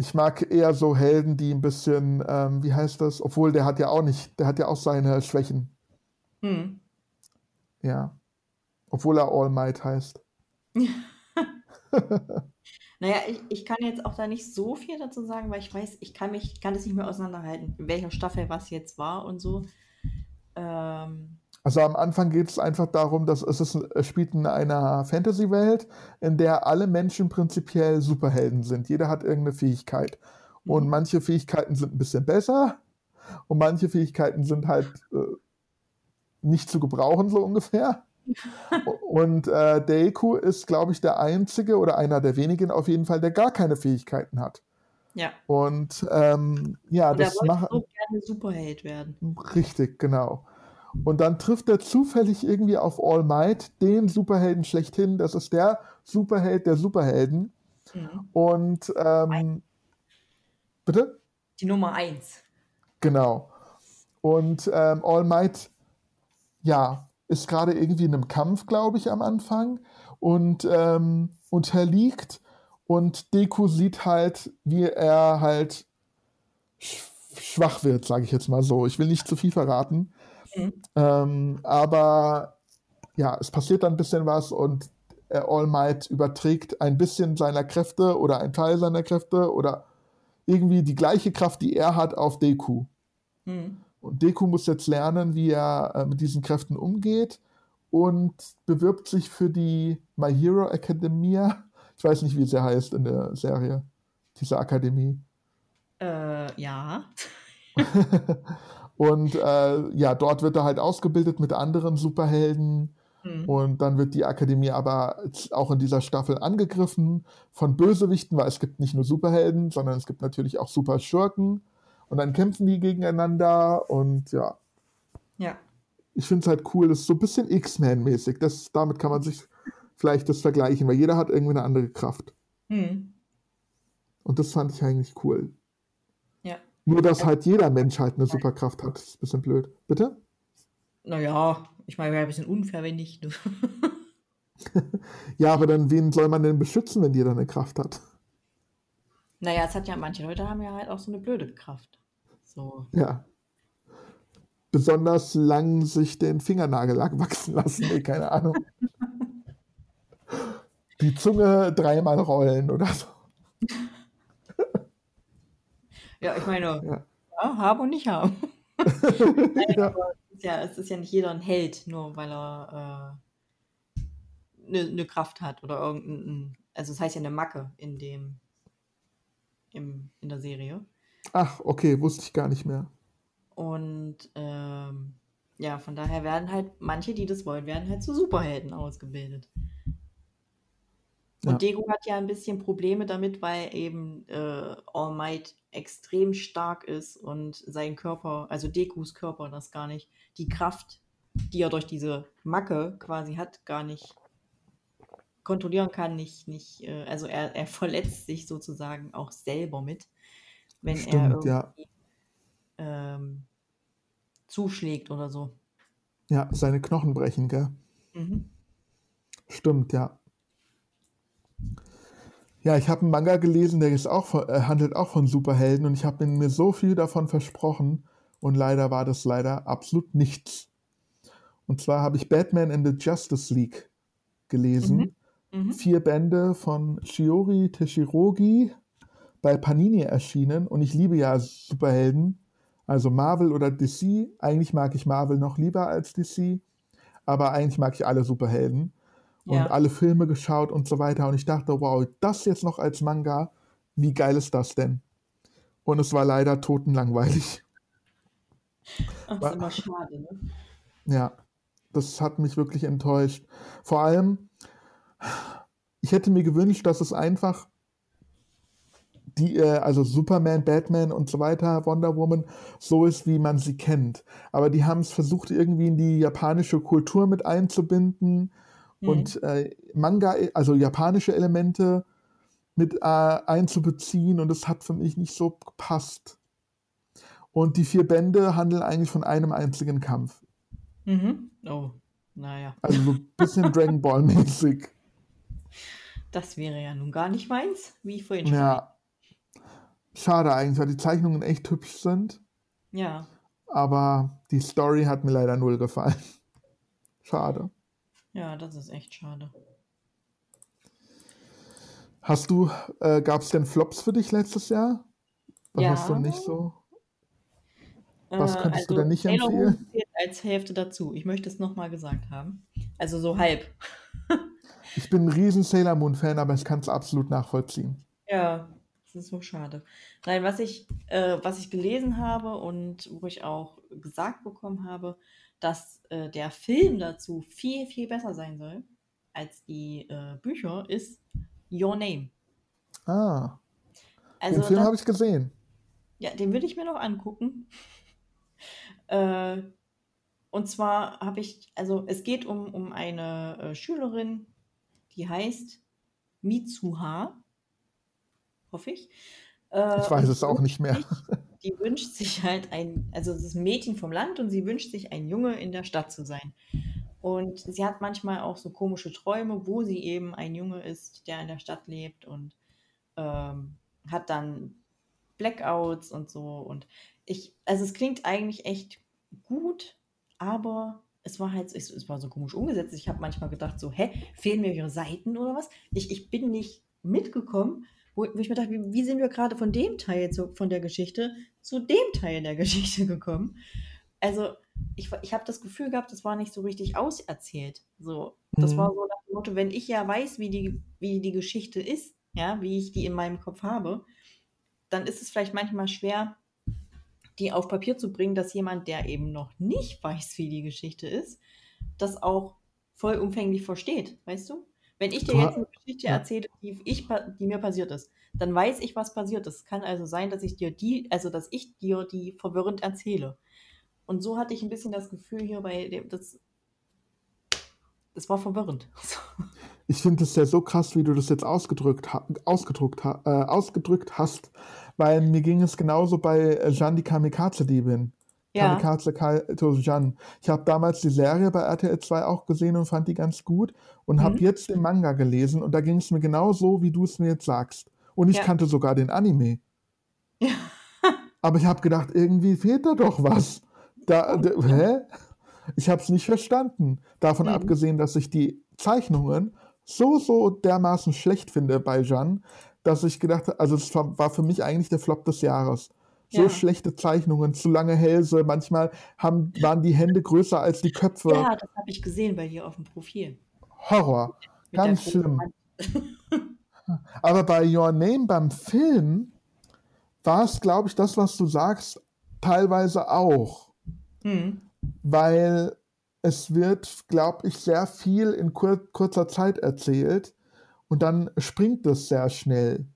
Ich mag eher so Helden, die ein bisschen, ähm, wie heißt das? Obwohl der hat ja auch nicht, der hat ja auch seine Schwächen. Hm. Ja. Obwohl er All Might heißt. Naja, ich, ich kann jetzt auch da nicht so viel dazu sagen, weil ich weiß, ich kann mich, kann es nicht mehr auseinanderhalten, in welcher Staffel was jetzt war und so. Ähm, also am Anfang geht es einfach darum, dass es, ist, es spielt in einer Fantasy-Welt, in der alle Menschen prinzipiell Superhelden sind. Jeder hat irgendeine Fähigkeit. Und mhm. manche Fähigkeiten sind ein bisschen besser und manche Fähigkeiten sind halt äh, nicht zu gebrauchen, so ungefähr. und äh, Deiku ist, glaube ich, der einzige oder einer der wenigen auf jeden Fall, der gar keine Fähigkeiten hat. Ja. Und ähm, ja, und das macht. so gerne Superheld werden. Richtig, genau. Und dann trifft er zufällig irgendwie auf All Might, den Superhelden schlechthin. Das ist der Superheld der Superhelden. Mhm. Und ähm, bitte? Die Nummer eins. Genau. Und ähm, All Might, ja, ist gerade irgendwie in einem Kampf, glaube ich, am Anfang und ähm, unterliegt. Und Deku sieht halt, wie er halt schwach wird, sage ich jetzt mal so. Ich will nicht zu viel verraten. Mhm. Ähm, aber ja, es passiert dann ein bisschen was und All Might überträgt ein bisschen seiner Kräfte oder ein Teil seiner Kräfte oder irgendwie die gleiche Kraft, die er hat, auf Deku. Mhm. Und Deku muss jetzt lernen, wie er äh, mit diesen Kräften umgeht und bewirbt sich für die My Hero Academia. Ich weiß nicht, wie sie heißt in der Serie, diese Akademie. Äh, ja. Und äh, ja, dort wird er halt ausgebildet mit anderen Superhelden. Mhm. Und dann wird die Akademie aber auch in dieser Staffel angegriffen von Bösewichten, weil es gibt nicht nur Superhelden, sondern es gibt natürlich auch Superschurken. Und dann kämpfen die gegeneinander und ja. Ja. Ich finde es halt cool, das ist so ein bisschen X-Men-mäßig. Damit kann man sich vielleicht das vergleichen, weil jeder hat irgendwie eine andere Kraft. Mhm. Und das fand ich eigentlich cool. Nur, dass halt jeder Mensch halt eine Superkraft hat. Das ist ein bisschen blöd. Bitte? Naja, ich meine, wäre ein bisschen unfair, wenn nicht. ja, aber dann, wen soll man denn beschützen, wenn jeder eine Kraft hat? Naja, es hat ja, manche Leute haben ja halt auch so eine blöde Kraft. So. Ja. Besonders lang sich den Fingernagellack wachsen lassen, nee, keine Ahnung. Die Zunge dreimal rollen oder so. Ja, ich meine, ja. ja haben und nicht haben. ja. ja, es ist ja nicht jeder ein Held, nur weil er eine äh, ne, ne Kraft hat oder irgendein, also es das heißt ja eine Macke in dem, im, in der Serie. Ach, okay, wusste ich gar nicht mehr. Und ähm, ja, von daher werden halt manche, die das wollen, werden halt zu Superhelden ausgebildet. Und ja. Dego hat ja ein bisschen Probleme damit, weil eben äh, All Might extrem stark ist und sein Körper, also Dekus Körper, das gar nicht, die Kraft, die er durch diese Macke quasi hat, gar nicht kontrollieren kann, nicht, nicht, äh, also er, er verletzt sich sozusagen auch selber mit, wenn Stimmt, er ja. ähm, zuschlägt oder so. Ja, seine Knochen brechen, gell? Mhm. Stimmt, ja. Ja, ich habe einen Manga gelesen, der ist auch von, äh, handelt auch von Superhelden und ich habe mir so viel davon versprochen und leider war das leider absolut nichts. Und zwar habe ich Batman in the Justice League gelesen. Mhm. Mhm. Vier Bände von Shiori Teshirogi bei Panini erschienen und ich liebe ja Superhelden, also Marvel oder DC. Eigentlich mag ich Marvel noch lieber als DC, aber eigentlich mag ich alle Superhelden und ja. alle Filme geschaut und so weiter. Und ich dachte, wow, das jetzt noch als Manga, wie geil ist das denn? Und es war leider totenlangweilig. Ach, das ist immer schade, ne? Ja, das hat mich wirklich enttäuscht. Vor allem, ich hätte mir gewünscht, dass es einfach die, äh, also Superman, Batman und so weiter, Wonder Woman, so ist, wie man sie kennt. Aber die haben es versucht, irgendwie in die japanische Kultur mit einzubinden mhm. und äh, Manga, also japanische Elemente mit äh, einzubeziehen und das hat für mich nicht so gepasst. Und die vier Bände handeln eigentlich von einem einzigen Kampf. Mhm. Oh, naja. Also so ein bisschen Dragon Ball mäßig. Das wäre ja nun gar nicht meins, wie ich vorhin schon Ja. Schade eigentlich, weil die Zeichnungen echt hübsch sind. Ja. Aber die Story hat mir leider null gefallen. Schade. Ja, das ist echt schade. Hast du, äh, gab es denn Flops für dich letztes Jahr? Was hast du Ja. nicht so? Äh, Was könntest du also denn nicht Sailor Moon empfehlen? zählt als Hälfte dazu. Ich möchte es noch mal gesagt haben. Also so halb. Ich bin ein riesen Sailor Moon-Fan, aber ich kann es absolut nachvollziehen. Ja, das ist so schade. Nein, was ich, äh, was ich gelesen habe und wo ich auch gesagt bekommen habe, dass äh, der Film dazu viel, viel besser sein soll als die äh, Bücher, ist Your Name. Ah, den Also Film das, habe ich gesehen. ja, den würde ich mir noch angucken. Äh, und zwar habe ich, also es geht um, um eine äh, Schülerin, die heißt Mitsuha, hoffe ich. Äh, Ich weiß es auch nicht mehr. die wünscht sich halt ein, also ein Mädchen vom Land und sie wünscht sich ein Junge in der Stadt zu sein. Und sie hat manchmal auch so komische Träume, wo sie eben ein Junge ist, der in der Stadt lebt und ähm, hat dann Blackouts und so. Und ich, also es klingt eigentlich echt gut, aber es war halt, es, es war so komisch umgesetzt. Ich habe manchmal gedacht, so, hä, fehlen mir ihre Seiten oder was? Ich, ich bin nicht mitgekommen, wo, ich mir dachte, wie, wie sind wir gerade von dem Teil zu, von der Geschichte zu dem Teil der Geschichte gekommen? Also, ich, ich habe das Gefühl gehabt, das war nicht so richtig auserzählt. So, das war Mhm. so nach dem Motto, wenn ich ja weiß, wie die, wie die Geschichte ist, ja, wie ich die in meinem Kopf habe, dann ist es vielleicht manchmal schwer, die auf Papier zu bringen, dass jemand, der eben noch nicht weiß, wie die Geschichte ist, das auch vollumfänglich versteht, weißt du? Wenn ich dir jetzt eine Geschichte ja. erzähle, die, ich, die mir passiert ist, dann weiß ich, was passiert ist. Es kann also sein, dass ich dir die, also dass ich dir die verwirrend erzähle. Und so hatte ich ein bisschen das Gefühl hier bei dem, das, das war verwirrend. Ich finde es ja so krass, wie du das jetzt ausgedrückt, ausgedrückt, äh, ausgedrückt hast, weil mir ging es genauso bei äh, Jeanne die Kamikaze-Diebin. Ja, Kamikaze Kaito Jeanne. Ich habe damals die Serie bei RTL 2 auch gesehen und fand die ganz gut und habe mhm. jetzt den Manga gelesen und da ging es mir genau so, wie du es mir jetzt sagst. Und ich Ja, kannte sogar den Anime. ja. Aber ich habe gedacht, irgendwie fehlt da doch was. Da, d- hä? Ich habe es nicht verstanden. Davon Mhm. abgesehen, dass ich die Zeichnungen so, so dermaßen schlecht finde bei Jeanne, dass ich gedacht habe, also es war für mich eigentlich der Flop des Jahres. So Ja. schlechte Zeichnungen, zu lange Hälse, manchmal haben, waren die Hände größer als die Köpfe. Ja, das habe ich gesehen bei dir auf dem Profil. Horror. Mit Ganz schlimm. Aber bei Your Name beim Film war es, glaube ich, das, was du sagst, teilweise auch. Mhm. weil es wird, glaube ich, sehr viel in kur kurzer Zeit erzählt und dann springt es sehr schnell.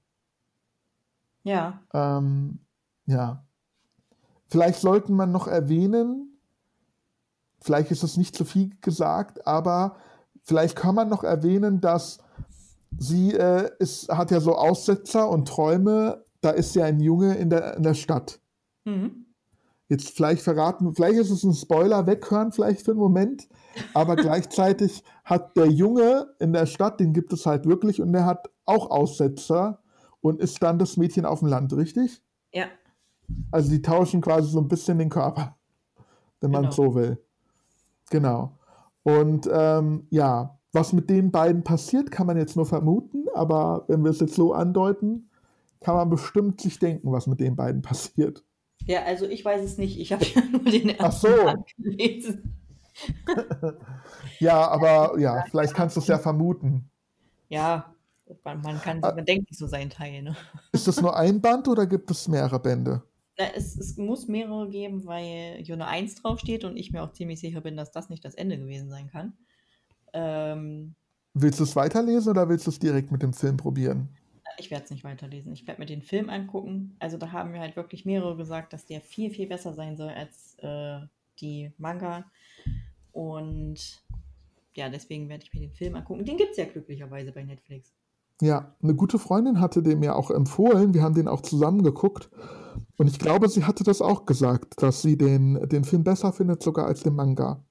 Ja. Ähm, ja, vielleicht sollten man noch erwähnen, vielleicht ist es nicht zu viel gesagt, aber vielleicht kann man noch erwähnen, dass sie äh, ist, hat ja so Aussetzer und Träume, da ist ja ein Junge in der, in der Stadt. Mhm. Jetzt vielleicht verraten, vielleicht ist es ein Spoiler, weghören vielleicht für einen Moment, aber gleichzeitig hat der Junge in der Stadt, den gibt es halt wirklich und der hat auch Aussetzer und ist dann das Mädchen auf dem Land, richtig? Ja, Also die tauschen quasi so ein bisschen den Körper, wenn man genau. so will. Genau. Und ähm, ja, was mit den beiden passiert, kann man jetzt nur vermuten, aber wenn wir es jetzt so andeuten, kann man bestimmt sich denken, was mit den beiden passiert. Ja, also ich weiß es nicht. Ich habe ja nur den Ach ersten so, Band gelesen. ja, aber ja, vielleicht kannst du es ja vermuten. Ja, man, man kann, Äh, man denkt nicht so seinen Teil, ne? Ist das nur ein Band oder gibt es mehrere Bände? Na, es, es muss mehrere geben, weil hier eine 1 draufsteht und ich mir auch ziemlich sicher bin, dass das nicht das Ende gewesen sein kann. Ähm, Willst du es weiterlesen oder willst du es direkt mit dem Film probieren? ich werde es nicht weiterlesen. Ich werde mir den Film angucken. Also da haben mir halt wirklich mehrere gesagt, dass der viel, viel besser sein soll als äh, die Manga. Und ja, deswegen werde ich mir den Film angucken. Den gibt es ja glücklicherweise bei Netflix. Ja, eine gute Freundin hatte den mir auch empfohlen. Wir haben den auch zusammen geguckt. Und ich glaube, sie hatte das auch gesagt, dass sie den, den Film besser findet sogar als den Manga.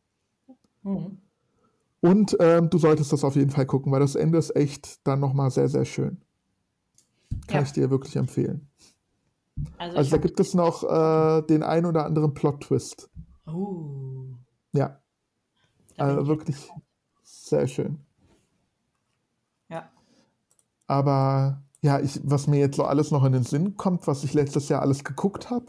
Mhm. Und ähm, du solltest das auf jeden Fall gucken, weil das Ende ist echt dann nochmal sehr, sehr schön. Kann Ja, ich dir wirklich empfehlen. also Also da gibt es noch äh, den ein oder anderen Plot-Twist. Oh, Ja, also wirklich sehr schön. Aber ja, ich, was mir jetzt so alles noch in den Sinn kommt, was ich letztes Jahr alles geguckt habe.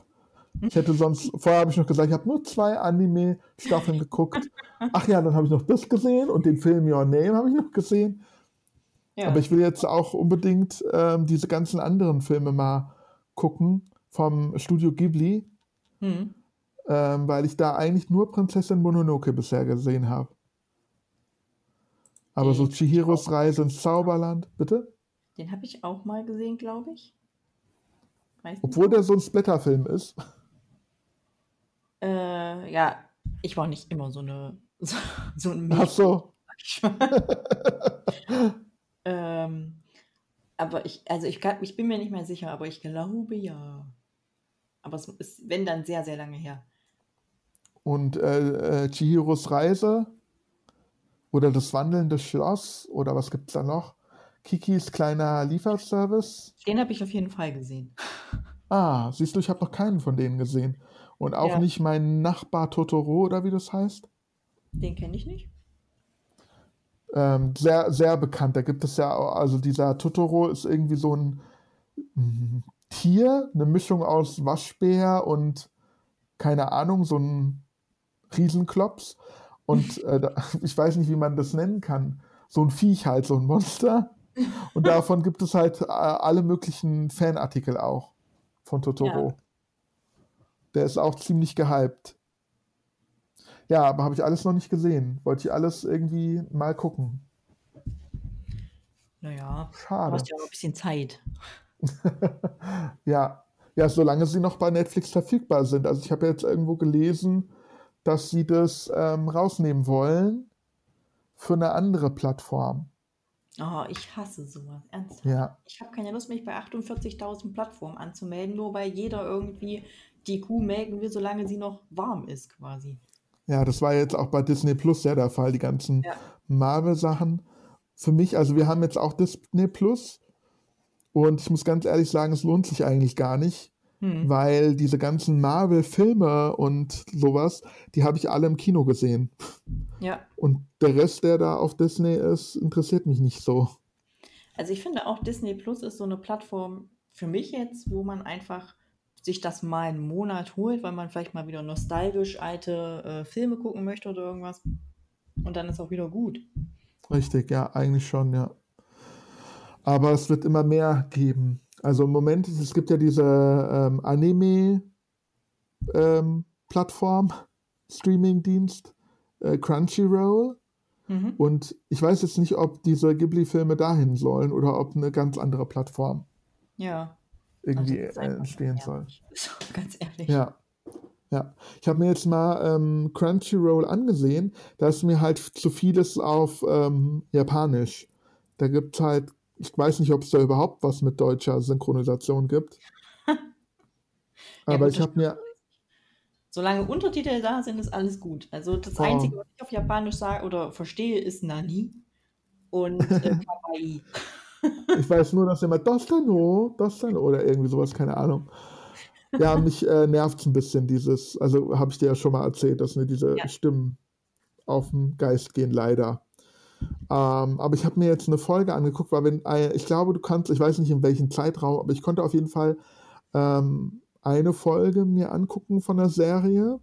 Ich hätte sonst, vorher habe ich noch gesagt, ich habe nur zwei Anime-Staffeln geguckt. Ach ja, dann habe ich noch das gesehen und den Film Your Name habe ich noch gesehen. Ja. Aber ich will jetzt auch unbedingt ähm, diese ganzen anderen Filme mal gucken vom Studio Ghibli, hm. ähm, weil ich da eigentlich nur Prinzessin Mononoke bisher gesehen habe. Aber so Chihiros Reise ins Zauberland, bitte? Den habe ich auch mal gesehen, glaube ich. Obwohl der so ein Splatterfilm ist. Äh, ja, ich war nicht immer so eine so, so ein Ach so. ähm, aber ich, also ich, kann, ich bin mir nicht mehr sicher, aber ich glaube ja. Aber es ist, wenn dann sehr, sehr lange her. Und äh, äh, Chihiros Reise oder das wandelnde Schloss oder was gibt es da noch? Kikis kleiner Lieferservice. Den habe ich auf jeden Fall gesehen. Ah, siehst du, ich habe noch keinen von denen gesehen. Und auch ja. nicht mein Nachbar Totoro oder wie das heißt. Den kenne ich nicht. Ähm, sehr, sehr bekannt. Da gibt es ja, also dieser Totoro ist irgendwie so ein mm, Tier, eine Mischung aus Waschbär und keine Ahnung, so ein Riesenklops. Und äh, ich weiß nicht, wie man das nennen kann. So ein Viech halt, so ein Monster. Und davon gibt es halt äh, alle möglichen Fanartikel auch von Totoro. Ja. Der ist auch ziemlich gehypt. Ja, aber habe ich alles noch nicht gesehen. Wollte ich alles irgendwie mal gucken. Naja, Schade. du hast ja noch ein bisschen Zeit. ja. ja, solange sie noch bei Netflix verfügbar sind. Also ich habe jetzt irgendwo gelesen, dass sie das ähm, rausnehmen wollen für eine andere Plattform. Oh, ich hasse sowas, ernsthaft. Ja. Ich habe keine Lust, mich bei 48.000 Plattformen anzumelden, nur weil jeder irgendwie die Kuh melken will, solange sie noch warm ist, quasi. Ja, das war jetzt auch bei Disney Plus ja der Fall, die ganzen ja. Marvel-Sachen. Für mich, also wir haben jetzt auch Disney Plus und ich muss ganz ehrlich sagen, es lohnt sich eigentlich gar nicht, hm. weil diese ganzen Marvel-Filme und sowas, die habe ich alle im Kino gesehen. Ja. Und der Rest, der da auf Disney ist, interessiert mich nicht so. Also ich finde auch Disney Plus ist so eine Plattform für mich jetzt, wo man einfach sich das mal einen Monat holt, weil man vielleicht mal wieder nostalgisch alte äh, Filme gucken möchte oder irgendwas. Und dann ist auch wieder gut. Richtig, ja, eigentlich schon, ja. Aber es wird immer mehr geben. Also im Moment, es gibt ja diese ähm, Anime-Plattform, ähm, Streaming-Dienst, äh, Crunchyroll. Mhm. Und ich weiß jetzt nicht, ob diese Ghibli-Filme dahin sollen oder ob eine ganz andere Plattform. Ja irgendwie also entstehen soll. Ganz ehrlich. Ja. Ja, ich habe mir jetzt mal ähm, Crunchyroll angesehen. Da ist mir halt zu vieles auf ähm, Japanisch. Da gibt es halt, ich weiß nicht, ob es da überhaupt was mit deutscher Synchronisation gibt. Aber ja, ich habe mir. Solange Untertitel da sind, ist alles gut. Also das oh. Einzige, was ich auf Japanisch sage oder verstehe, ist Nani und äh, Kawaii. Ich weiß nur, dass immer das dann no, das dann oder irgendwie sowas, keine Ahnung. Ja, mich äh, nervt es ein bisschen, dieses, also habe ich dir ja schon mal erzählt, dass mir diese ja. Stimmen auf den Geist gehen, leider. Ähm, aber ich habe mir jetzt eine Folge angeguckt, weil wenn, äh, ich glaube, du kannst, ich weiß nicht in welchem Zeitraum, aber ich konnte auf jeden Fall ähm, eine Folge mir angucken von der Serie.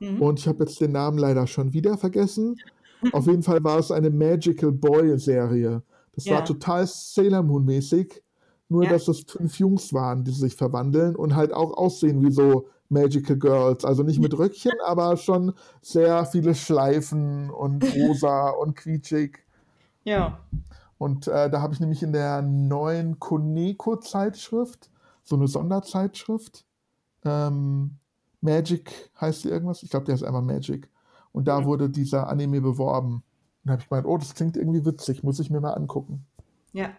Mhm. Und ich habe jetzt den Namen leider schon wieder vergessen. Auf jeden Fall war es eine Magical Boy Serie. Das ja. war total Sailor Moon mäßig, nur ja. dass es fünf Jungs waren, die sich verwandeln und halt auch aussehen wie so Magical Girls. Also nicht mit Röckchen, aber schon sehr viele Schleifen und rosa und quietschig. Ja. Und äh, da habe ich nämlich in der neuen Koneko-Zeitschrift, so eine Sonderzeitschrift, ähm, Magic heißt die irgendwas? Ich glaube, der ist einfach Magic. Und da mhm. wurde dieser Anime beworben. Dann habe ich gemeint, oh, das klingt irgendwie witzig, muss ich mir mal angucken. Ja.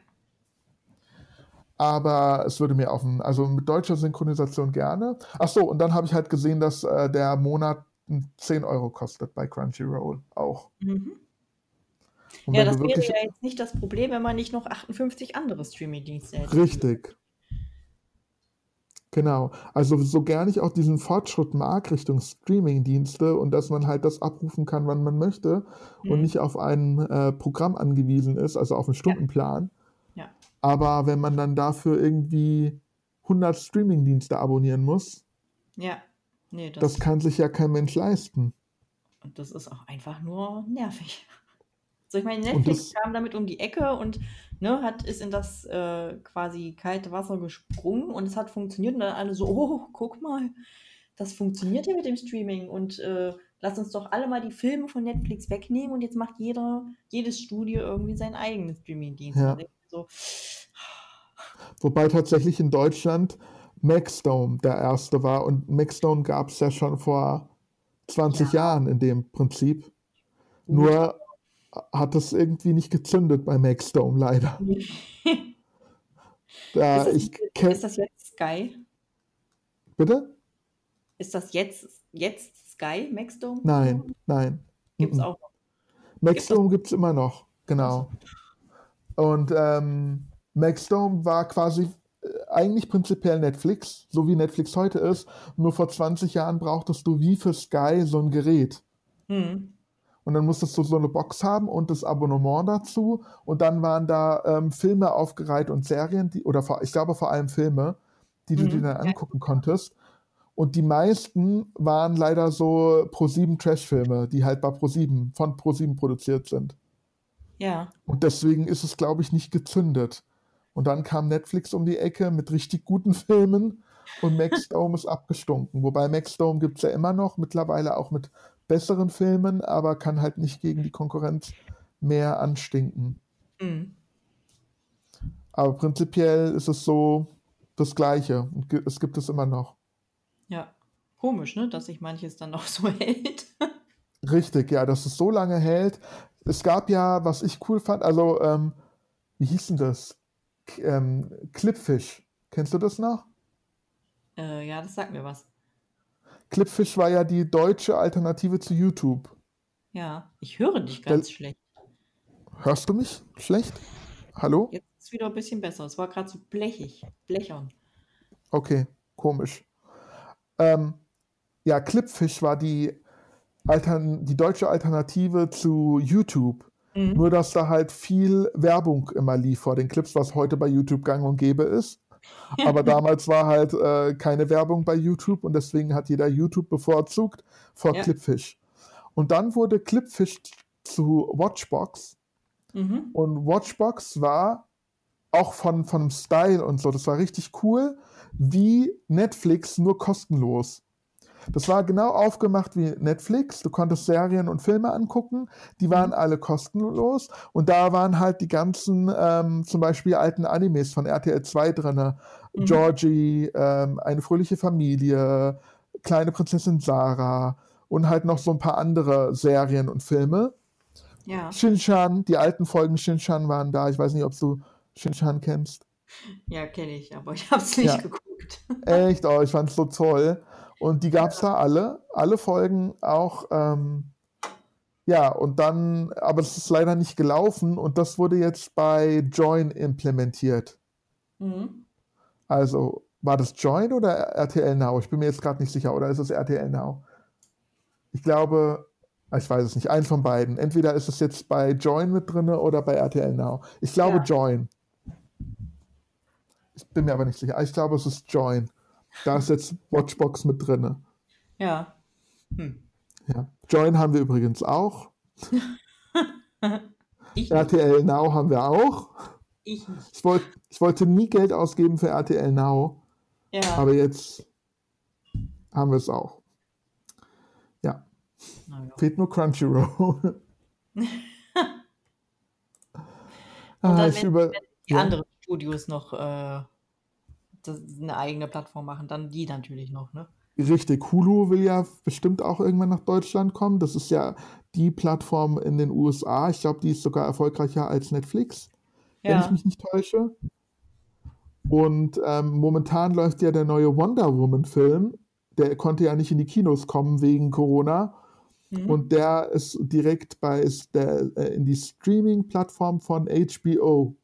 Aber es würde mir auf also mit deutscher Synchronisation gerne. Ach so, und dann habe ich halt gesehen, dass äh, der Monat 10 Euro kostet bei Crunchyroll auch. Mhm. Ja, das wäre ja jetzt nicht das Problem, wenn man nicht noch 58 andere Streaming-Dienste hätte. Richtig. Genau. Also so gern ich auch diesen Fortschritt mag Richtung Streaming-Dienste und dass man halt das abrufen kann, wann man möchte mhm. und nicht auf ein äh, Programm angewiesen ist, also auf einen Stundenplan. Ja. ja. Aber wenn man dann dafür irgendwie 100 Streamingdienste abonnieren muss, Ja, ne, das das kann sich ja kein Mensch leisten. und das ist auch einfach nur nervig. So, ich meine, Netflix kam damit um die Ecke und, ne, hat ist in das, äh, quasi kalte Wasser gesprungen und es hat funktioniert und dann alle so: „Oh, guck mal, das funktioniert ja mit dem Streaming und, äh, lass uns doch alle mal die Filme von Netflix wegnehmen und jetzt macht jeder jedes Studio irgendwie seinen eigenen Streamingdienst.“ Und dann Ja. So Wobei tatsächlich in Deutschland Maxdome der erste war und Maxdome gab's ja schon vor 20 Ja. Jahren in dem Prinzip. Nur hat es irgendwie nicht gezündet bei Maxdome leider. Da Ist das ist das jetzt Sky? bitte? Ist das jetzt jetzt Sky, Maxdome? Nein, nein. Gibt's Mm-mm. auch noch? Maxdome gibt's immer noch, genau. so. Und ähm, Maxdome war quasi äh, eigentlich prinzipiell Netflix, so wie Netflix heute ist. Nur vor 20 Jahren brauchtest du wie für Sky so ein Gerät. Mhm. Und dann musstest du so eine Box haben und das Abonnement dazu. Und dann waren da ähm, Filme aufgereiht und Serien, die, oder vor, ich glaube vor allem Filme, die du dir Mhm. dann Ja. angucken konntest. Und die meisten waren leider so Pro7 Trash-Filme, die halt bei Pro7, von Pro7 produziert sind. Ja. Und deswegen ist es, glaube ich, nicht gezündet. Und dann kam Netflix um die Ecke mit richtig guten Filmen und Maxdome ist abgestunken. Wobei Maxdome gibt es ja immer noch, mittlerweile auch mit besseren Filmen, aber kann halt nicht gegen die Konkurrenz mehr anstinken. Mhm. Aber prinzipiell ist es so das Gleiche und es gibt es immer noch. Ja. Komisch, ne, dass sich manches dann noch so hält. Richtig, ja, dass es so lange hält. Es gab ja, was ich cool fand, also, ähm, wie hieß denn das? K ähm, Clipfish. Kennst du das noch? Äh, ja, das sagt mir was. Clipfish war ja die deutsche Alternative zu YouTube. Ja, ich höre dich Da, ganz schlecht. hörst du mich schlecht? Hallo? Jetzt ist wieder ein bisschen besser. Es war gerade so blechig, blechern. Okay, komisch. Ähm, ja, Clipfish war die, Altern die deutsche Alternative zu YouTube. Mhm. Nur, dass da halt viel Werbung immer lief vor den Clips, was heute bei YouTube gang und gäbe ist. Aber damals war halt äh, keine Werbung bei YouTube und deswegen hat jeder YouTube bevorzugt vor Ja. Clipfish. Und dann wurde Clipfish zu Watchbox Mhm. und Watchbox war auch von, von Style und so, das war richtig cool, wie Netflix, nur kostenlos. Das war genau aufgemacht wie Netflix. Du konntest Serien und Filme angucken, die waren Mhm. alle kostenlos. Und da waren halt die ganzen, ähm, zum Beispiel alten Animes von RTL 2 drin. Mhm. Georgie, ähm, eine fröhliche Familie, kleine Prinzessin Sarah und halt noch so ein paar andere Serien und Filme. Ja. Shinchan, die alten Folgen Shinchan waren da. Ich weiß nicht, ob du Shinchan kennst. Ja, kenne ich, aber ich habe es nicht Ja, geguckt. echt, oh, ich fand's so toll. Und die gab's Ja. da alle, alle Folgen auch. Ähm, ja, und dann, aber es ist leider nicht gelaufen und das wurde jetzt bei Join implementiert. Mhm. Also, war das Join oder RTL Now? Ich bin mir jetzt gerade nicht sicher. Oder ist es RTL Now? Ich glaube, ah, ich weiß es nicht, eins von beiden. Entweder ist es jetzt bei Join mit drinne oder bei RTL Now. Ich glaube Ja. Join. Ich bin mir aber nicht sicher. Ich glaube, es ist Join. Da ist jetzt Watchbox mit drinne. Ja. Hm. Ja. Join haben wir übrigens auch. Ich. RTL Now haben wir auch. Ich nicht. Ich, wollt, ich wollte nie Geld ausgeben für RTL Now, Ja. aber jetzt haben wir es auch. Ja, Naja. fehlt nur Crunchyroll. Und ah, dann, ich wenn, über. die Ja, anderen Studios noch äh, eine eigene Plattform machen, dann die natürlich noch, ne? richtig. Hulu will ja bestimmt auch irgendwann nach Deutschland kommen. Das ist ja die Plattform in den USA. Ich glaube, die ist sogar erfolgreicher als Netflix, wenn ich Ja. mich nicht täusche. Und ähm, momentan läuft ja der neue Wonder Woman-Film. Der konnte ja nicht in die Kinos kommen wegen Corona. Mhm. Und der ist direkt bei ist der, äh, in die Streaming-Plattform von HBO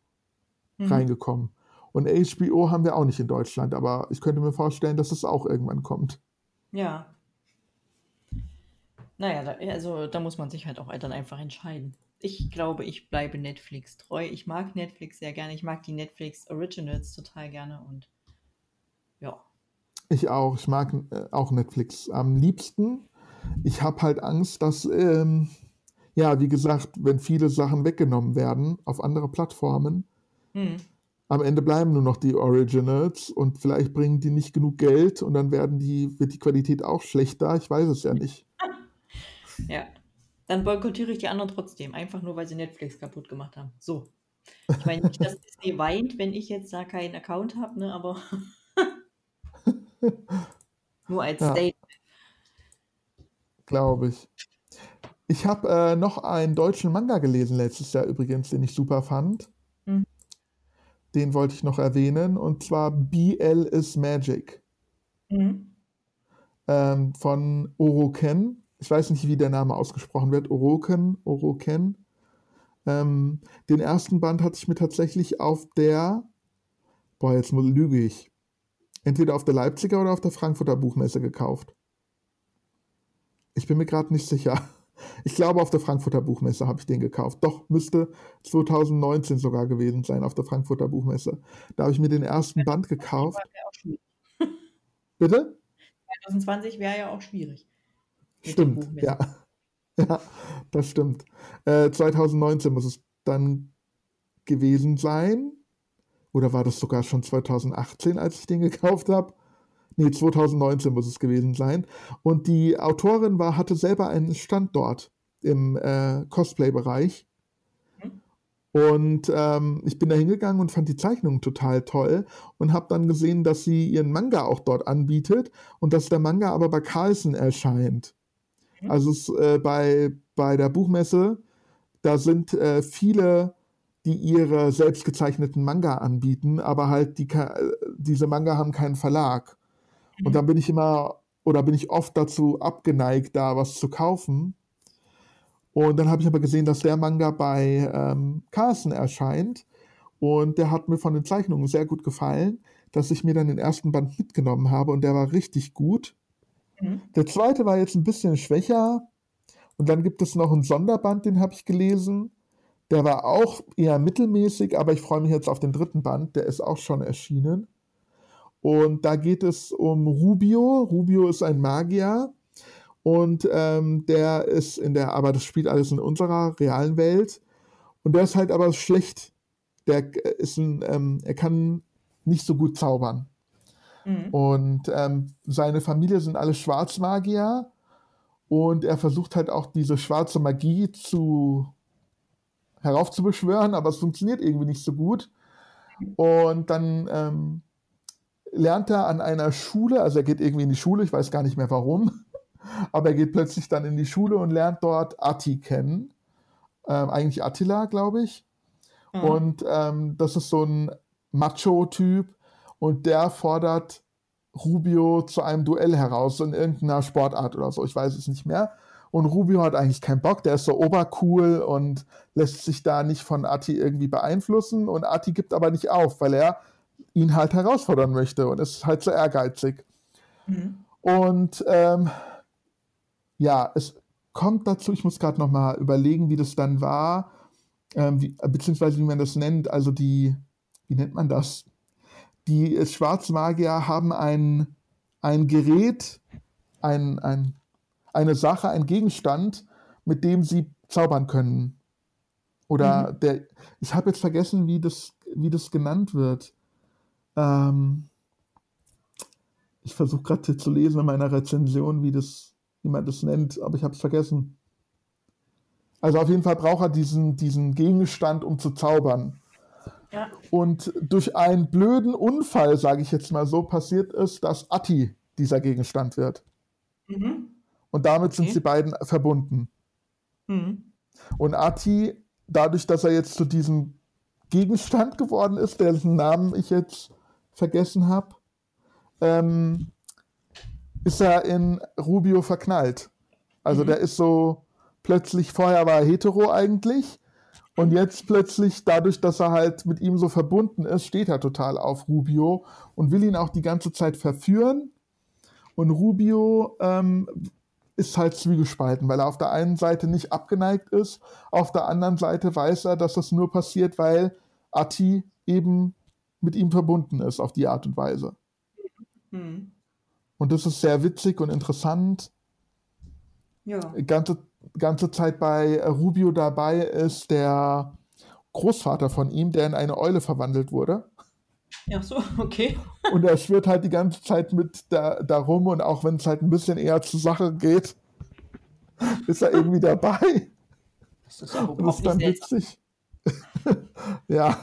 Mhm. reingekommen. Und HBO haben wir auch nicht in Deutschland, aber ich könnte mir vorstellen, dass es auch irgendwann kommt. Ja. Naja, da, also da muss man sich halt auch dann einfach entscheiden. ich glaube, ich bleibe Netflix treu. Ich mag Netflix sehr gerne. Ich mag die Netflix Originals total gerne und ja. Ich auch. Ich mag äh, auch Netflix am liebsten. Ich habe halt Angst, dass, ähm, ja, wie gesagt, wenn viele Sachen weggenommen werden auf andere Plattformen, hm. Am Ende bleiben nur noch die Originals und vielleicht bringen die nicht genug Geld und dann werden die, wird die Qualität auch schlechter. Ich weiß es ja nicht. ja. Dann boykottiere ich die anderen trotzdem, einfach nur, weil sie Netflix kaputt gemacht haben. So. Ich meine nicht, dass Disney weint, wenn ich jetzt da keinen Account habe, ne, aber nur als ja. Statement. Glaube ich. Ich habe äh, noch einen deutschen Manga gelesen letztes Jahr übrigens, den ich super fand. Den wollte ich noch erwähnen, und zwar BL is Magic. Mhm. Ähm, von Oroken ich weiß nicht, wie der Name ausgesprochen wird, Oroken, Oroken. Ähm, den ersten Band hatte ich mir tatsächlich auf der, boah, jetzt lüge ich, entweder auf der Leipziger oder auf der Frankfurter Buchmesse gekauft. Ich bin mir gerade nicht sicher. Ich glaube, auf der Frankfurter Buchmesse habe ich den gekauft. Doch, müsste 2019 sogar gewesen sein, auf der Frankfurter Buchmesse. Da habe ich mir den ersten Band gekauft. Bitte? 2020 wäre ja auch schwierig. Stimmt, ja. ja, das stimmt. Äh, 2019 muss es dann gewesen sein. Oder war das sogar schon 2018, als ich den gekauft habe? Nee, 2019 muss es gewesen sein. Und die Autorin war, hatte selber einen Stand dort im äh, Cosplay-Bereich. Mhm. Und ähm, ich bin da hingegangen und fand die Zeichnungen total toll und habe dann gesehen, dass sie ihren Manga auch dort anbietet und dass der Manga aber bei Carlsen erscheint. Mhm. Also es, äh, bei, bei der Buchmesse, da sind äh, viele, die ihre selbstgezeichneten Manga anbieten, aber halt die, diese Manga haben keinen Verlag. Mhm. Und dann bin ich immer oder bin ich oft dazu abgeneigt, da was zu kaufen. Und dann habe ich aber gesehen, dass der Manga bei ähm, Carlsen erscheint. Und der hat mir von den Zeichnungen sehr gut gefallen, dass ich mir dann den ersten Band mitgenommen habe und der war richtig gut. Mhm. Der zweite war jetzt ein bisschen schwächer. Und dann gibt es noch einen Sonderband, den habe ich gelesen. Der war auch eher mittelmäßig, aber ich freue mich jetzt auf den dritten Band, der ist auch schon erschienen. Und da geht es um Rubio. Rubio ist ein Magier und ähm, der ist in der, aber das spielt alles in unserer realen Welt. Und der ist halt aber schlecht. Der ist ein, ähm, er kann nicht so gut zaubern. Mhm. Und ähm, seine Familie sind alle Schwarzmagier. Und er versucht halt auch diese schwarze Magie zu heraufzubeschwören, aber es funktioniert irgendwie nicht so gut. Und dann ähm, lernt er an einer Schule, also er geht irgendwie in die Schule, ich weiß gar nicht mehr warum, aber er geht plötzlich dann in die Schule und lernt dort Atti kennen. Ähm, eigentlich Attila, glaube ich. Mhm. Und ähm, das ist so ein Macho-Typ, und der fordert Rubio zu einem Duell heraus in irgendeiner Sportart oder so, ich weiß es nicht mehr. Und Rubio hat eigentlich keinen Bock, der ist so obercool und lässt sich da nicht von Ati irgendwie beeinflussen. Und Ati gibt aber nicht auf, weil er ihn halt herausfordern möchte und ist halt so ehrgeizig. Mhm. Und ähm, ja, es kommt dazu, ich muss gerade nochmal überlegen, wie das dann war, ähm, wie, beziehungsweise wie man das nennt, also die, wie nennt man das? die Schwarzmagier haben ein, ein Gerät, ein, ein, eine Sache, ein Gegenstand, mit dem sie zaubern können. Oder mhm. der, ich habe jetzt vergessen, wie das, wie das genannt wird. Ähm, ich versuche gerade zu lesen in meiner Rezension, wie, das, wie man das nennt, aber ich habe es vergessen. Also auf jeden Fall braucht er diesen, diesen Gegenstand, um zu zaubern. Und durch einen blöden Unfall, sage ich jetzt mal so, passiert es, dass Atti dieser Gegenstand wird. Mhm. Und damit sind okay. sie beiden verbunden. Mhm. Und Atti, dadurch, dass er jetzt zu diesem Gegenstand geworden ist, dessen Namen ich jetzt vergessen habe, ähm, ist er in Rubio verknallt. Also mhm. der ist so plötzlich, vorher war er hetero eigentlich und jetzt plötzlich, dadurch, dass er halt mit ihm so verbunden ist, steht er total auf Rubio und will ihn auch die ganze Zeit verführen. Und Rubio ähm, ist halt zwiegespalten, weil er auf der einen Seite nicht abgeneigt ist, auf der anderen Seite weiß er, dass das nur passiert, weil Ati eben mit ihm verbunden ist auf die Art und Weise. Mhm. Und das ist sehr witzig und interessant. Ja. Ganze, ganze Zeit bei Rubio dabei ist der Großvater von ihm, der in eine Eule verwandelt wurde. Ja, so, okay. Und er schwirrt halt die ganze Zeit mit da, da rum und auch wenn es halt ein bisschen eher zur Sache geht, ist er irgendwie dabei. Das ist, auch das ist dann witzig. ja.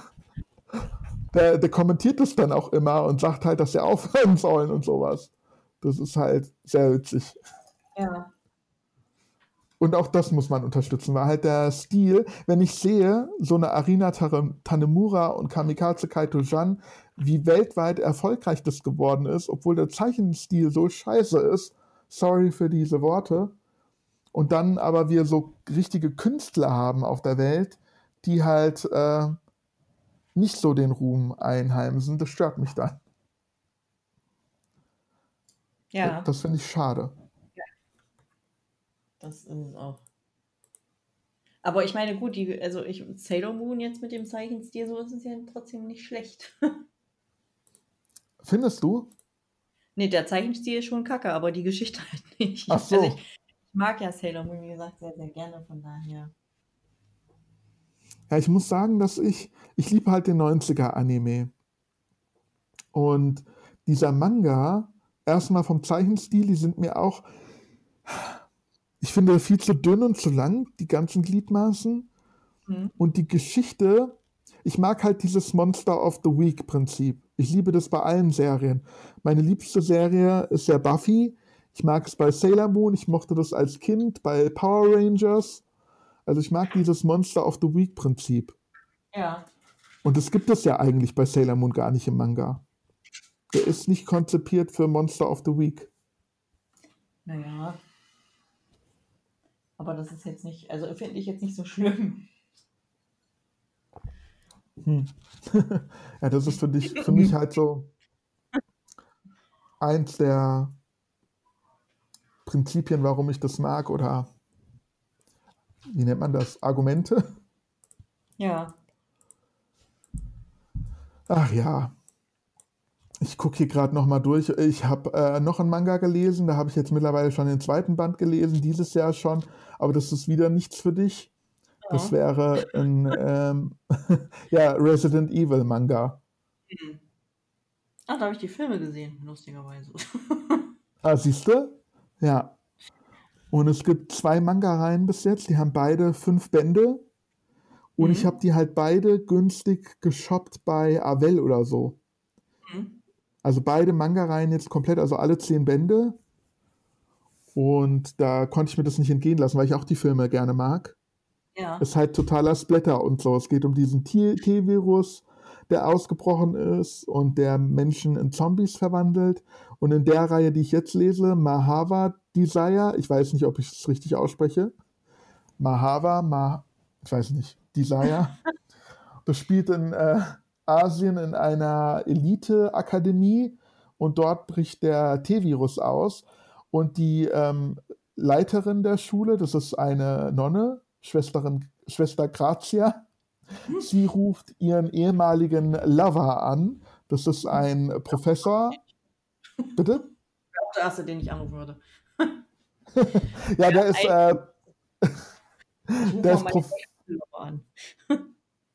Der, der kommentiert das dann auch immer und sagt halt, dass sie aufhören sollen und sowas. Das ist halt sehr witzig. Ja. Und auch das muss man unterstützen, weil halt der Stil, wenn ich sehe, so eine Arina Tanemura und Kamikaze Kaito Jan, wie weltweit erfolgreich das geworden ist, obwohl der Zeichenstil so scheiße ist, sorry für diese Worte, und dann aber wir so richtige Künstler haben auf der Welt, die halt äh, nicht so den Ruhm einheimsen, das stört mich dann. Ja. Das finde ich schade. Das ist es auch. Aber ich meine, gut, die, also ich, Sailor Moon jetzt mit dem Zeichenstil, so ist es ja trotzdem nicht schlecht. Findest du? Nee, der Zeichenstil ist schon kacke, aber die Geschichte halt nicht. Ach so. Also ich, ich, mag ja Sailor Moon, wie gesagt, sehr, sehr gerne, von daher. Ja, ich muss sagen, dass ich, ich liebe halt den 90er-Anime. Und dieser Manga, erstmal vom Zeichenstil, die sind mir auch, ich finde viel zu dünn und zu lang, die ganzen Gliedmaßen. Mhm. Und die Geschichte, ich mag halt dieses Monster of the Week Prinzip. Ich liebe das bei allen Serien. Meine liebste Serie ist ja Buffy. Ich mag es bei Sailor Moon. Ich mochte das als Kind bei Power Rangers. Also ich mag dieses Monster of the Week Prinzip. Ja. Und das gibt es ja eigentlich bei Sailor Moon gar nicht im Manga. Der ist nicht konzipiert für Monster of the Week. Naja, aber das ist jetzt nicht, also finde ich jetzt nicht so schlimm. Hm. ja, das ist für dich, für mich halt so eins der Prinzipien, warum ich das mag, oder wie nennt man das? Argumente? Ja. Ach ja. Ich gucke hier gerade noch mal durch. Ich habe äh, noch einen Manga gelesen. Da habe ich jetzt mittlerweile schon den zweiten Band gelesen, dieses Jahr schon. Aber das ist wieder nichts für dich. Ja. Das wäre ein ähm, ja, Resident Evil Manga. Mhm. Ah, da habe ich die Filme gesehen, lustigerweise. ah, siehst du? Ja. Und es gibt zwei Manga-Reihen bis jetzt. Die haben beide fünf Bände. Und mhm. ich habe die halt beide günstig geshoppt bei Avel oder so. Mhm. Also beide Manga-Reihen jetzt komplett, also alle zehn Bände. Und da konnte ich mir das nicht entgehen lassen, weil ich auch die Filme gerne mag. Ja. Es ist halt totaler Splatter und so. Es geht um diesen T-Virus, der ausgebrochen ist und der Menschen in Zombies verwandelt. Und in der Reihe, die ich jetzt lese, Mahava Desire, ich weiß nicht, ob ich es richtig ausspreche. Mahava, Ma, ich weiß nicht, Desire. das spielt in äh, Asien in einer Elite-Akademie und dort bricht der T-Virus aus. Und die ähm, Leiterin der Schule, das ist eine Nonne, Schwesterin, Schwester Grazia, sie ruft ihren ehemaligen Lover an. Das ist ein Professor. Bitte? Ich auch der Erste, den ich anrufen würde. Ja, der ist. Äh, der ist Prof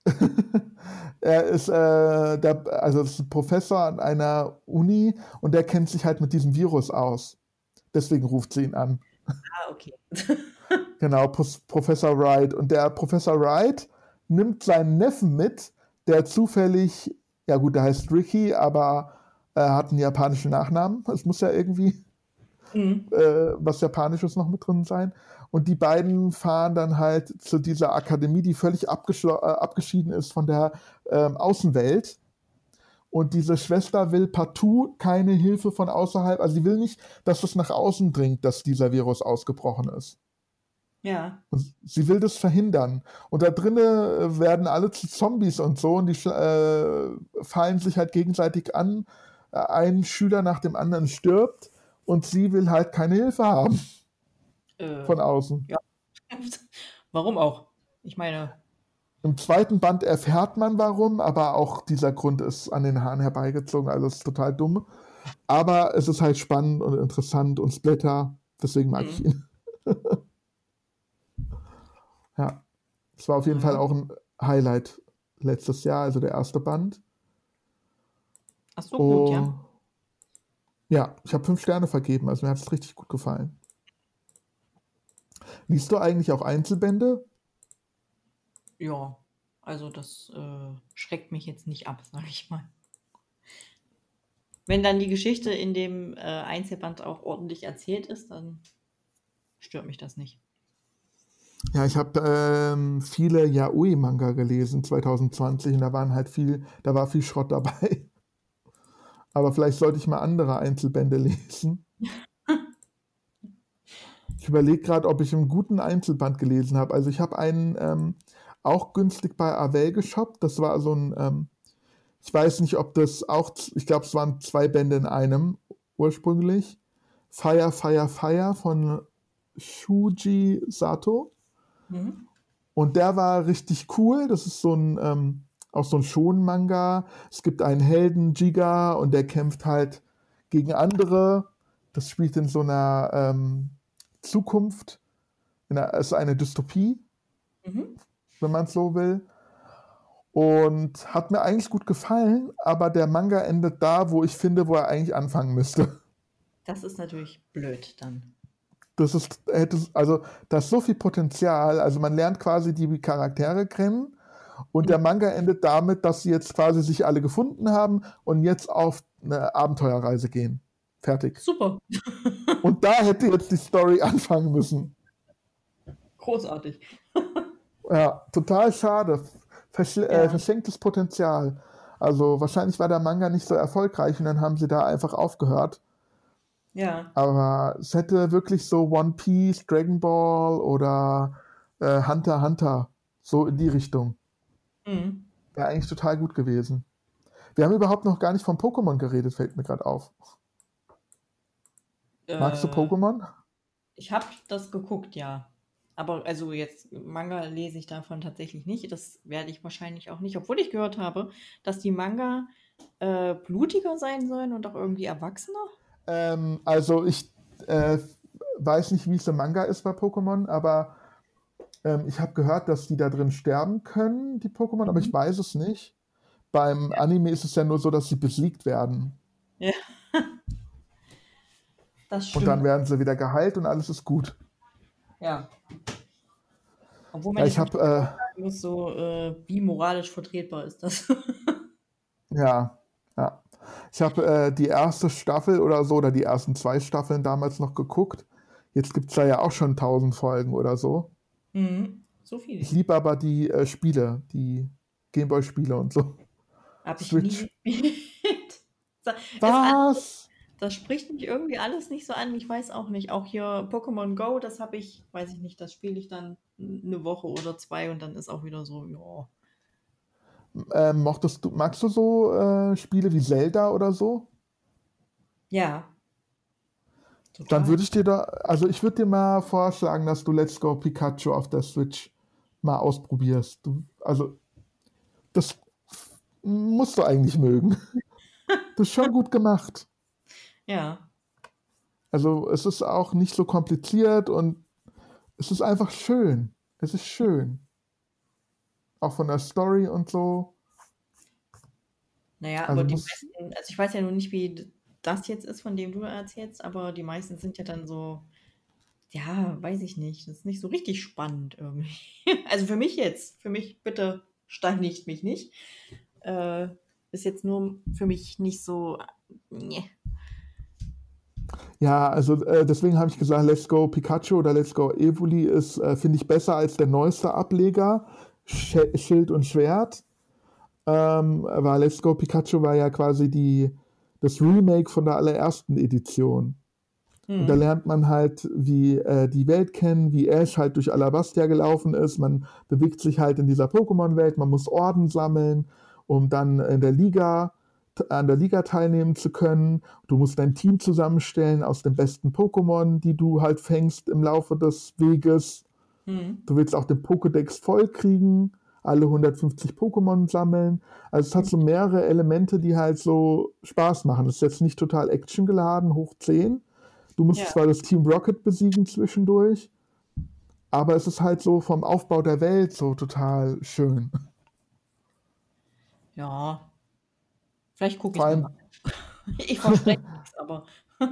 er ist, äh, der, also ist ein Professor an einer Uni und der kennt sich halt mit diesem Virus aus. Deswegen ruft sie ihn an. Ah, okay. genau, Professor Wright. Und der Professor Wright nimmt seinen Neffen mit, der zufällig, ja gut, der heißt Ricky, aber er hat einen japanischen Nachnamen. Es muss ja irgendwie mhm. äh, was Japanisches noch mit drin sein. Und die beiden fahren dann halt zu dieser Akademie, die völlig äh, abgeschieden ist von der ähm, Außenwelt. Und diese Schwester will partout keine Hilfe von außerhalb. Also sie will nicht, dass es nach außen dringt, dass dieser Virus ausgebrochen ist. Ja. Und sie will das verhindern. Und da drinnen werden alle zu Zombies und so und die äh, fallen sich halt gegenseitig an. Ein Schüler nach dem anderen stirbt und sie will halt keine Hilfe haben. Äh, Von außen. Ja. Warum auch? Ich meine. Im zweiten Band erfährt man warum, aber auch dieser Grund ist an den Haaren herbeigezogen, also es ist total dumm. Aber es ist halt spannend und interessant und Splatter, deswegen mag mhm. ich ihn. ja, es war auf jeden mhm. Fall auch ein Highlight letztes Jahr, also der erste Band. Ach so, gut, ja. Ja, ich habe fünf Sterne vergeben, also mir hat es richtig gut gefallen. Liest du eigentlich auch Einzelbände? Ja, also das äh, schreckt mich jetzt nicht ab, sag ich mal. Wenn dann die Geschichte in dem äh, Einzelband auch ordentlich erzählt ist, dann stört mich das nicht. Ja, ich habe ähm, viele Yaoi-Manga gelesen 2020 und da waren halt viel, da war viel Schrott dabei. Aber vielleicht sollte ich mal andere Einzelbände lesen. ich überlege gerade, ob ich einen guten Einzelband gelesen habe. Also ich habe einen ähm, auch günstig bei Avel geshoppt. Das war so ein, ähm, ich weiß nicht, ob das auch, ich glaube, es waren zwei Bände in einem ursprünglich. Fire, Fire, Fire von Shuji Sato. Mhm. Und der war richtig cool. Das ist so ein, ähm, auch so ein Schon-Manga. Es gibt einen Helden, Jiga, und der kämpft halt gegen andere. Das spielt in so einer ähm, Zukunft. Es ist eine Dystopie, mhm. wenn man es so will. Und hat mir eigentlich gut gefallen, aber der Manga endet da, wo ich finde, wo er eigentlich anfangen müsste. Das ist natürlich blöd dann. Das ist, also, da ist so viel Potenzial. Also man lernt quasi die Charaktere kennen und der Manga endet damit, dass sie jetzt quasi sich alle gefunden haben und jetzt auf eine Abenteuerreise gehen. Fertig. Super. und da hätte jetzt die Story anfangen müssen. Großartig. ja, total schade. Versch äh, ja. äh, verschenktes Potenzial. Also wahrscheinlich war der Manga nicht so erfolgreich und dann haben sie da einfach aufgehört. Ja. Aber es hätte wirklich so One Piece, Dragon Ball oder äh, Hunter Hunter so in die Richtung. Mhm. Wäre eigentlich total gut gewesen. Wir haben überhaupt noch gar nicht von Pokémon geredet, fällt mir gerade auf. Äh, Magst du Pokémon? Ich habe das geguckt, ja. Aber also jetzt Manga lese ich davon tatsächlich nicht. Das werde ich wahrscheinlich auch nicht, obwohl ich gehört habe, dass die Manga äh, blutiger sein sollen und auch irgendwie erwachsener. Ähm, also ich äh, weiß nicht, wie es im Manga ist bei Pokémon, aber ähm, ich habe gehört, dass die da drin sterben können, die Pokémon, mhm. aber ich mhm. weiß es nicht. Beim ja. Anime ist es ja nur so, dass sie besiegt werden. Ja. Das stimmt. Und dann werden sie wieder geheilt und alles ist gut. Ja. Obwohl man ja, ich habe äh, muss, so äh, wie moralisch vertretbar ist das. ja, ja. Ich habe äh, die erste Staffel oder so, oder die ersten zwei Staffeln damals noch geguckt. Jetzt gibt es da ja auch schon tausend Folgen oder so. Mhm. So viel. Ich liebe aber die äh, Spiele, die Gameboy-Spiele und so. Hab ich Switch. nie das, Was? Das spricht mich irgendwie alles nicht so an. Ich weiß auch nicht. Auch hier Pokémon Go, das habe ich, weiß ich nicht, das spiele ich dann eine Woche oder zwei und dann ist auch wieder so, ja. Ähm, mochtest du, magst du so äh, Spiele wie Zelda oder so? Ja, Total. Dann würde ich dir da, also ich würde dir mal vorschlagen, dass du Let's Go Pikachu auf der Switch mal ausprobierst. Du, also, das musst du eigentlich mögen. das ist schon gut gemacht. Ja. Also, es ist auch nicht so kompliziert und es ist einfach schön. Es ist schön. Auch von der Story und so. Naja, also aber die meisten, also ich weiß ja nur nicht, wie das jetzt ist, von dem du erzählst, aber die meisten sind ja dann so, ja, weiß ich nicht, das ist nicht so richtig spannend irgendwie. Also für mich jetzt, für mich bitte steinigt mich nicht. Äh, ist jetzt nur für mich nicht so, nee. Ja, also äh, deswegen habe ich gesagt, Let's Go Pikachu oder Let's Go Evoli ist, äh, finde ich, besser als der neueste Ableger, Sch Schild und Schwert. Ähm, weil Let's Go Pikachu war ja quasi die das Remake von der allerersten Edition. Mhm. Und da lernt man halt, wie äh, die Welt kennen, wie Ash halt durch Alabastia gelaufen ist. Man bewegt sich halt in dieser Pokémon-Welt, man muss Orden sammeln, um dann in der Liga an der Liga teilnehmen zu können. Du musst dein Team zusammenstellen aus den besten Pokémon, die du halt fängst im Laufe des Weges. Mhm. Du willst auch den Pokédex voll kriegen, alle 150 Pokémon sammeln. Also es hat so mehrere Elemente, die halt so Spaß machen. Es ist jetzt nicht total actiongeladen, hoch 10. Du musst ja. zwar das Team Rocket besiegen zwischendurch, aber es ist halt so vom Aufbau der Welt so total schön. Ja. Vielleicht gucke ich mal. Ich verspreche nichts, aber.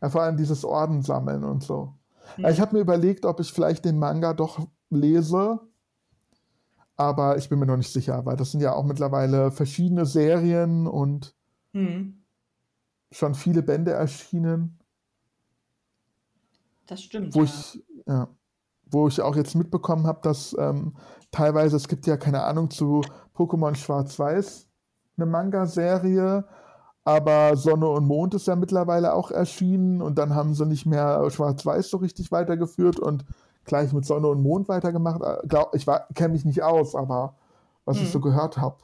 ja, vor allem dieses Orden sammeln und so. Hm. Ich habe mir überlegt, ob ich vielleicht den Manga doch lese, aber ich bin mir noch nicht sicher, weil das sind ja auch mittlerweile verschiedene Serien und hm. schon viele Bände erschienen. Das stimmt. Wo ja. ich, ja, wo ich auch jetzt mitbekommen habe, dass ähm, teilweise, es gibt ja keine Ahnung zu Pokémon Schwarz-Weiß eine Manga-Serie, aber Sonne und Mond ist ja mittlerweile auch erschienen und dann haben sie nicht mehr Schwarz-Weiß so richtig weitergeführt und gleich mit Sonne und Mond weitergemacht. Äh, ich kenne mich nicht aus, aber was hm. ich so mhm. gehört habe,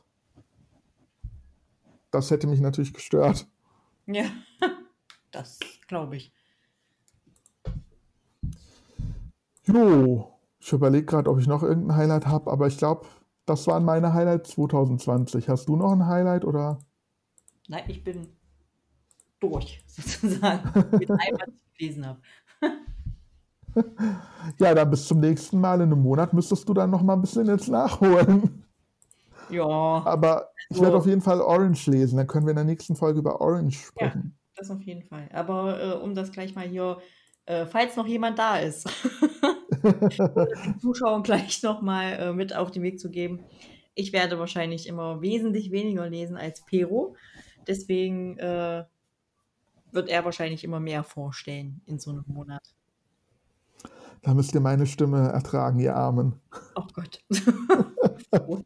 das hätte mich natürlich gestört. Ja, das glaube ich. Jo, ich überlege gerade, ob ich noch irgendein Highlight habe, aber ich glaube, das waren meine Highlights 2020. Hast du noch ein Highlight oder? Nein, ich bin durch, sozusagen, mit allem, was ich gelesen habe. ja, dann bis zum nächsten Mal in einem Monat müsstest du dann noch mal ein bisschen jetzt nachholen. Ja. Aber ich so. werde auf jeden Fall Orange lesen. Dann können wir in der nächsten Folge über Orange sprechen. Ja, das auf jeden Fall. Aber äh, um das gleich mal hier, äh, falls noch jemand da ist, den Zuschauern gleich nochmal äh, mit auf den Weg zu geben. Ich werde wahrscheinlich immer wesentlich weniger lesen als Pero. Deswegen äh, wird er wahrscheinlich immer mehr vorstellen in so einem Monat. Da müsst ihr meine Stimme ertragen, ihr Armen. Oh Gott.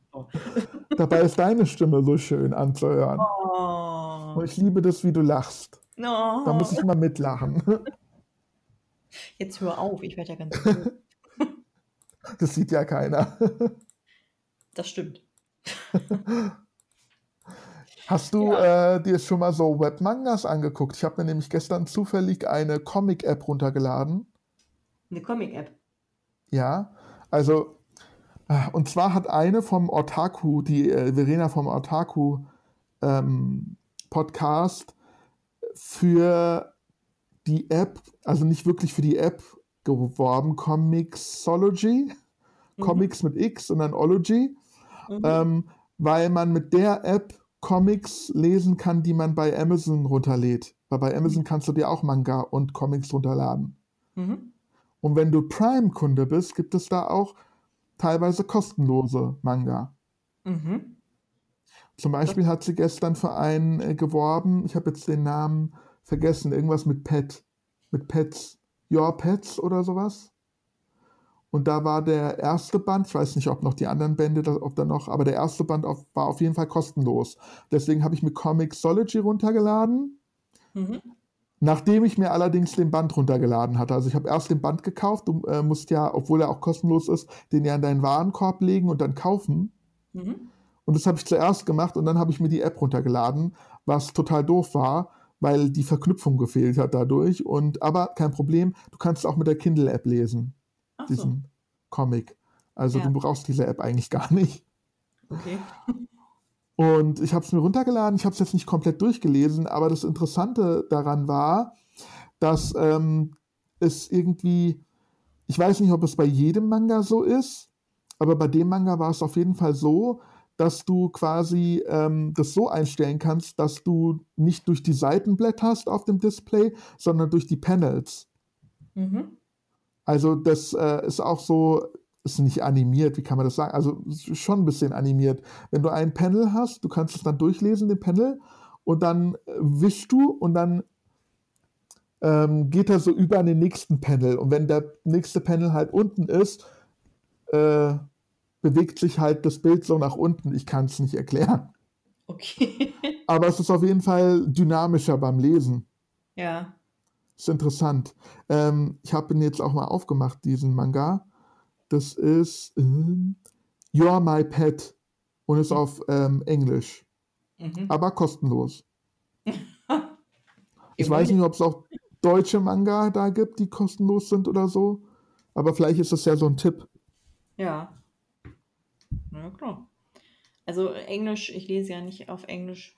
Dabei ist deine Stimme so schön anzuhören. Oh. Und ich liebe das, wie du lachst. Oh. Da muss ich mal mitlachen. Jetzt hör auf, ich werde ja ganz. Das sieht ja keiner. Das stimmt. Hast du ja. äh, dir schon mal so Webmangas angeguckt? Ich habe mir nämlich gestern zufällig eine Comic-App runtergeladen. Eine Comic-App? Ja, also, äh, und zwar hat eine vom Otaku, die äh, Verena vom Otaku ähm, Podcast, für die App, also nicht wirklich für die App geworben, Comixology, mhm. Comics mit X und dann Ology, mhm. ähm, weil man mit der App Comics lesen kann, die man bei Amazon runterlädt. Weil bei Amazon mhm. kannst du dir auch Manga und Comics runterladen. Mhm. Und wenn du Prime-Kunde bist, gibt es da auch teilweise kostenlose Manga. Mhm. Zum Beispiel hat sie gestern für einen äh, geworben, ich habe jetzt den Namen vergessen, irgendwas mit Pet, mit Pets. Your Pets oder sowas. Und da war der erste Band, ich weiß nicht, ob noch die anderen Bände, ob da noch, aber der erste Band auf, war auf jeden Fall kostenlos. Deswegen habe ich mir Comixology runtergeladen. Mhm. Nachdem ich mir allerdings den Band runtergeladen hatte. Also ich habe erst den Band gekauft, du äh, musst ja, obwohl er auch kostenlos ist, den ja in deinen Warenkorb legen und dann kaufen. Mhm. Und das habe ich zuerst gemacht und dann habe ich mir die App runtergeladen, was total doof war, weil die Verknüpfung gefehlt hat dadurch. Und aber kein Problem, du kannst auch mit der Kindle-App lesen, Ach diesen so. Comic. Also ja. du brauchst diese App eigentlich gar nicht. Okay. Und ich habe es mir runtergeladen, ich habe es jetzt nicht komplett durchgelesen, aber das Interessante daran war, dass ähm, es irgendwie, ich weiß nicht, ob es bei jedem Manga so ist, aber bei dem Manga war es auf jeden Fall so, dass du quasi ähm, das so einstellen kannst, dass du nicht durch die Seiten blätterst auf dem Display, sondern durch die Panels. Mhm. Also das äh, ist auch so, ist nicht animiert, wie kann man das sagen? Also schon ein bisschen animiert. Wenn du ein Panel hast, du kannst es dann durchlesen, den Panel, und dann äh, wischst du und dann ähm, geht er so über an den nächsten Panel. Und wenn der nächste Panel halt unten ist, äh, bewegt sich halt das Bild so nach unten. Ich kann es nicht erklären. Okay. Aber es ist auf jeden Fall dynamischer beim Lesen. Ja. Ist interessant. Ähm, ich habe ihn jetzt auch mal aufgemacht, diesen Manga. Das ist ähm, You're My Pet und ist auf ähm, Englisch. mhm. aber kostenlos. ich weiß nicht, ob es auch deutsche Manga da gibt, die kostenlos sind oder so. Aber vielleicht ist das ja so ein Tipp. Ja. Na klar. Also Englisch, ich lese ja nicht auf Englisch,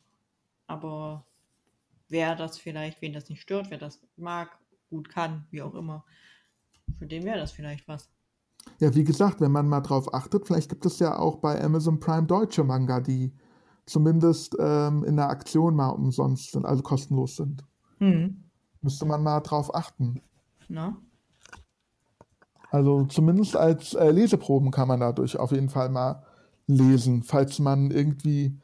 aber wer das vielleicht, wen das nicht stört, wer das mag, gut kann, wie auch immer, für den wäre das vielleicht was. Ja, wie gesagt, wenn man mal drauf achtet, vielleicht gibt es ja auch bei Amazon Prime deutsche Manga, die zumindest ähm, in der Aktion mal umsonst sind, also kostenlos sind. Mhm. Müsste man mal drauf achten. Na? Also zumindest als äh, Leseproben kann man dadurch auf jeden Fall mal lesen, falls man irgendwie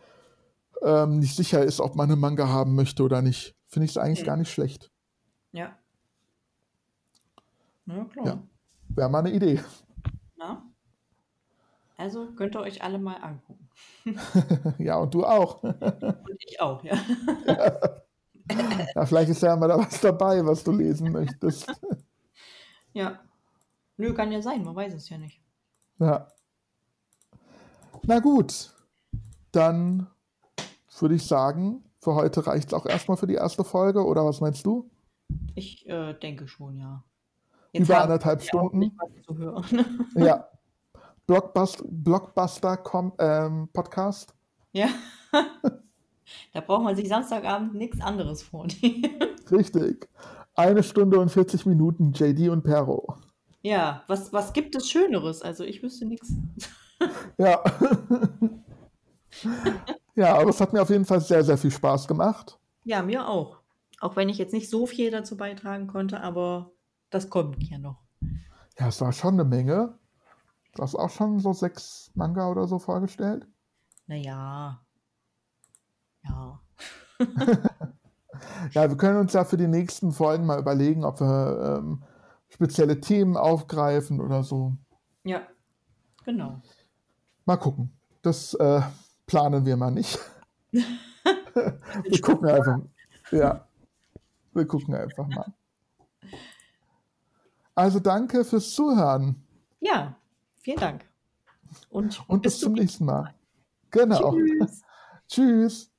ähm, nicht sicher ist, ob man einen Manga haben möchte oder nicht. Finde ich es eigentlich mhm. gar nicht schlecht. Ja. Na klar. Ja. Wäre mal eine Idee. Na? Also könnt ihr euch alle mal angucken. ja, und du auch. und ich auch, ja. ja. Vielleicht ist ja mal da was dabei, was du lesen möchtest. ja. Nö, kann ja sein, man weiß es ja nicht. Ja. Na gut, dann würde ich sagen, für heute reicht es auch erstmal für die erste Folge, oder was meinst du? Ich äh, denke schon, ja. Jetzt Über anderthalb Stunden. ja. Blockbuster, Blockbuster ähm, Podcast. Ja. da braucht man sich Samstagabend nichts anderes vornehmen. Richtig. Eine Stunde und 40 Minuten JD und Perro. Ja, was, was gibt es Schöneres? Also ich wüsste nichts. Ja. ja, aber es hat mir auf jeden Fall sehr, sehr viel Spaß gemacht. Ja, mir auch. Auch wenn ich jetzt nicht so viel dazu beitragen konnte, aber das kommt ja noch. Ja, es war schon eine Menge. Du hast auch schon so sechs Manga oder so vorgestellt? Naja. Ja. ja, wir können uns ja für die nächsten Folgen mal überlegen, ob wir ähm, spezielle Themen aufgreifen oder so. Ja, genau. Mal gucken. Das äh, planen wir mal nicht. wir gucken einfach. Ja, wir gucken einfach mal. Also danke fürs Zuhören. Ja, vielen Dank. Und, Und bis, bis zum nächsten Mal. Genau. Tschüss. Tschüss.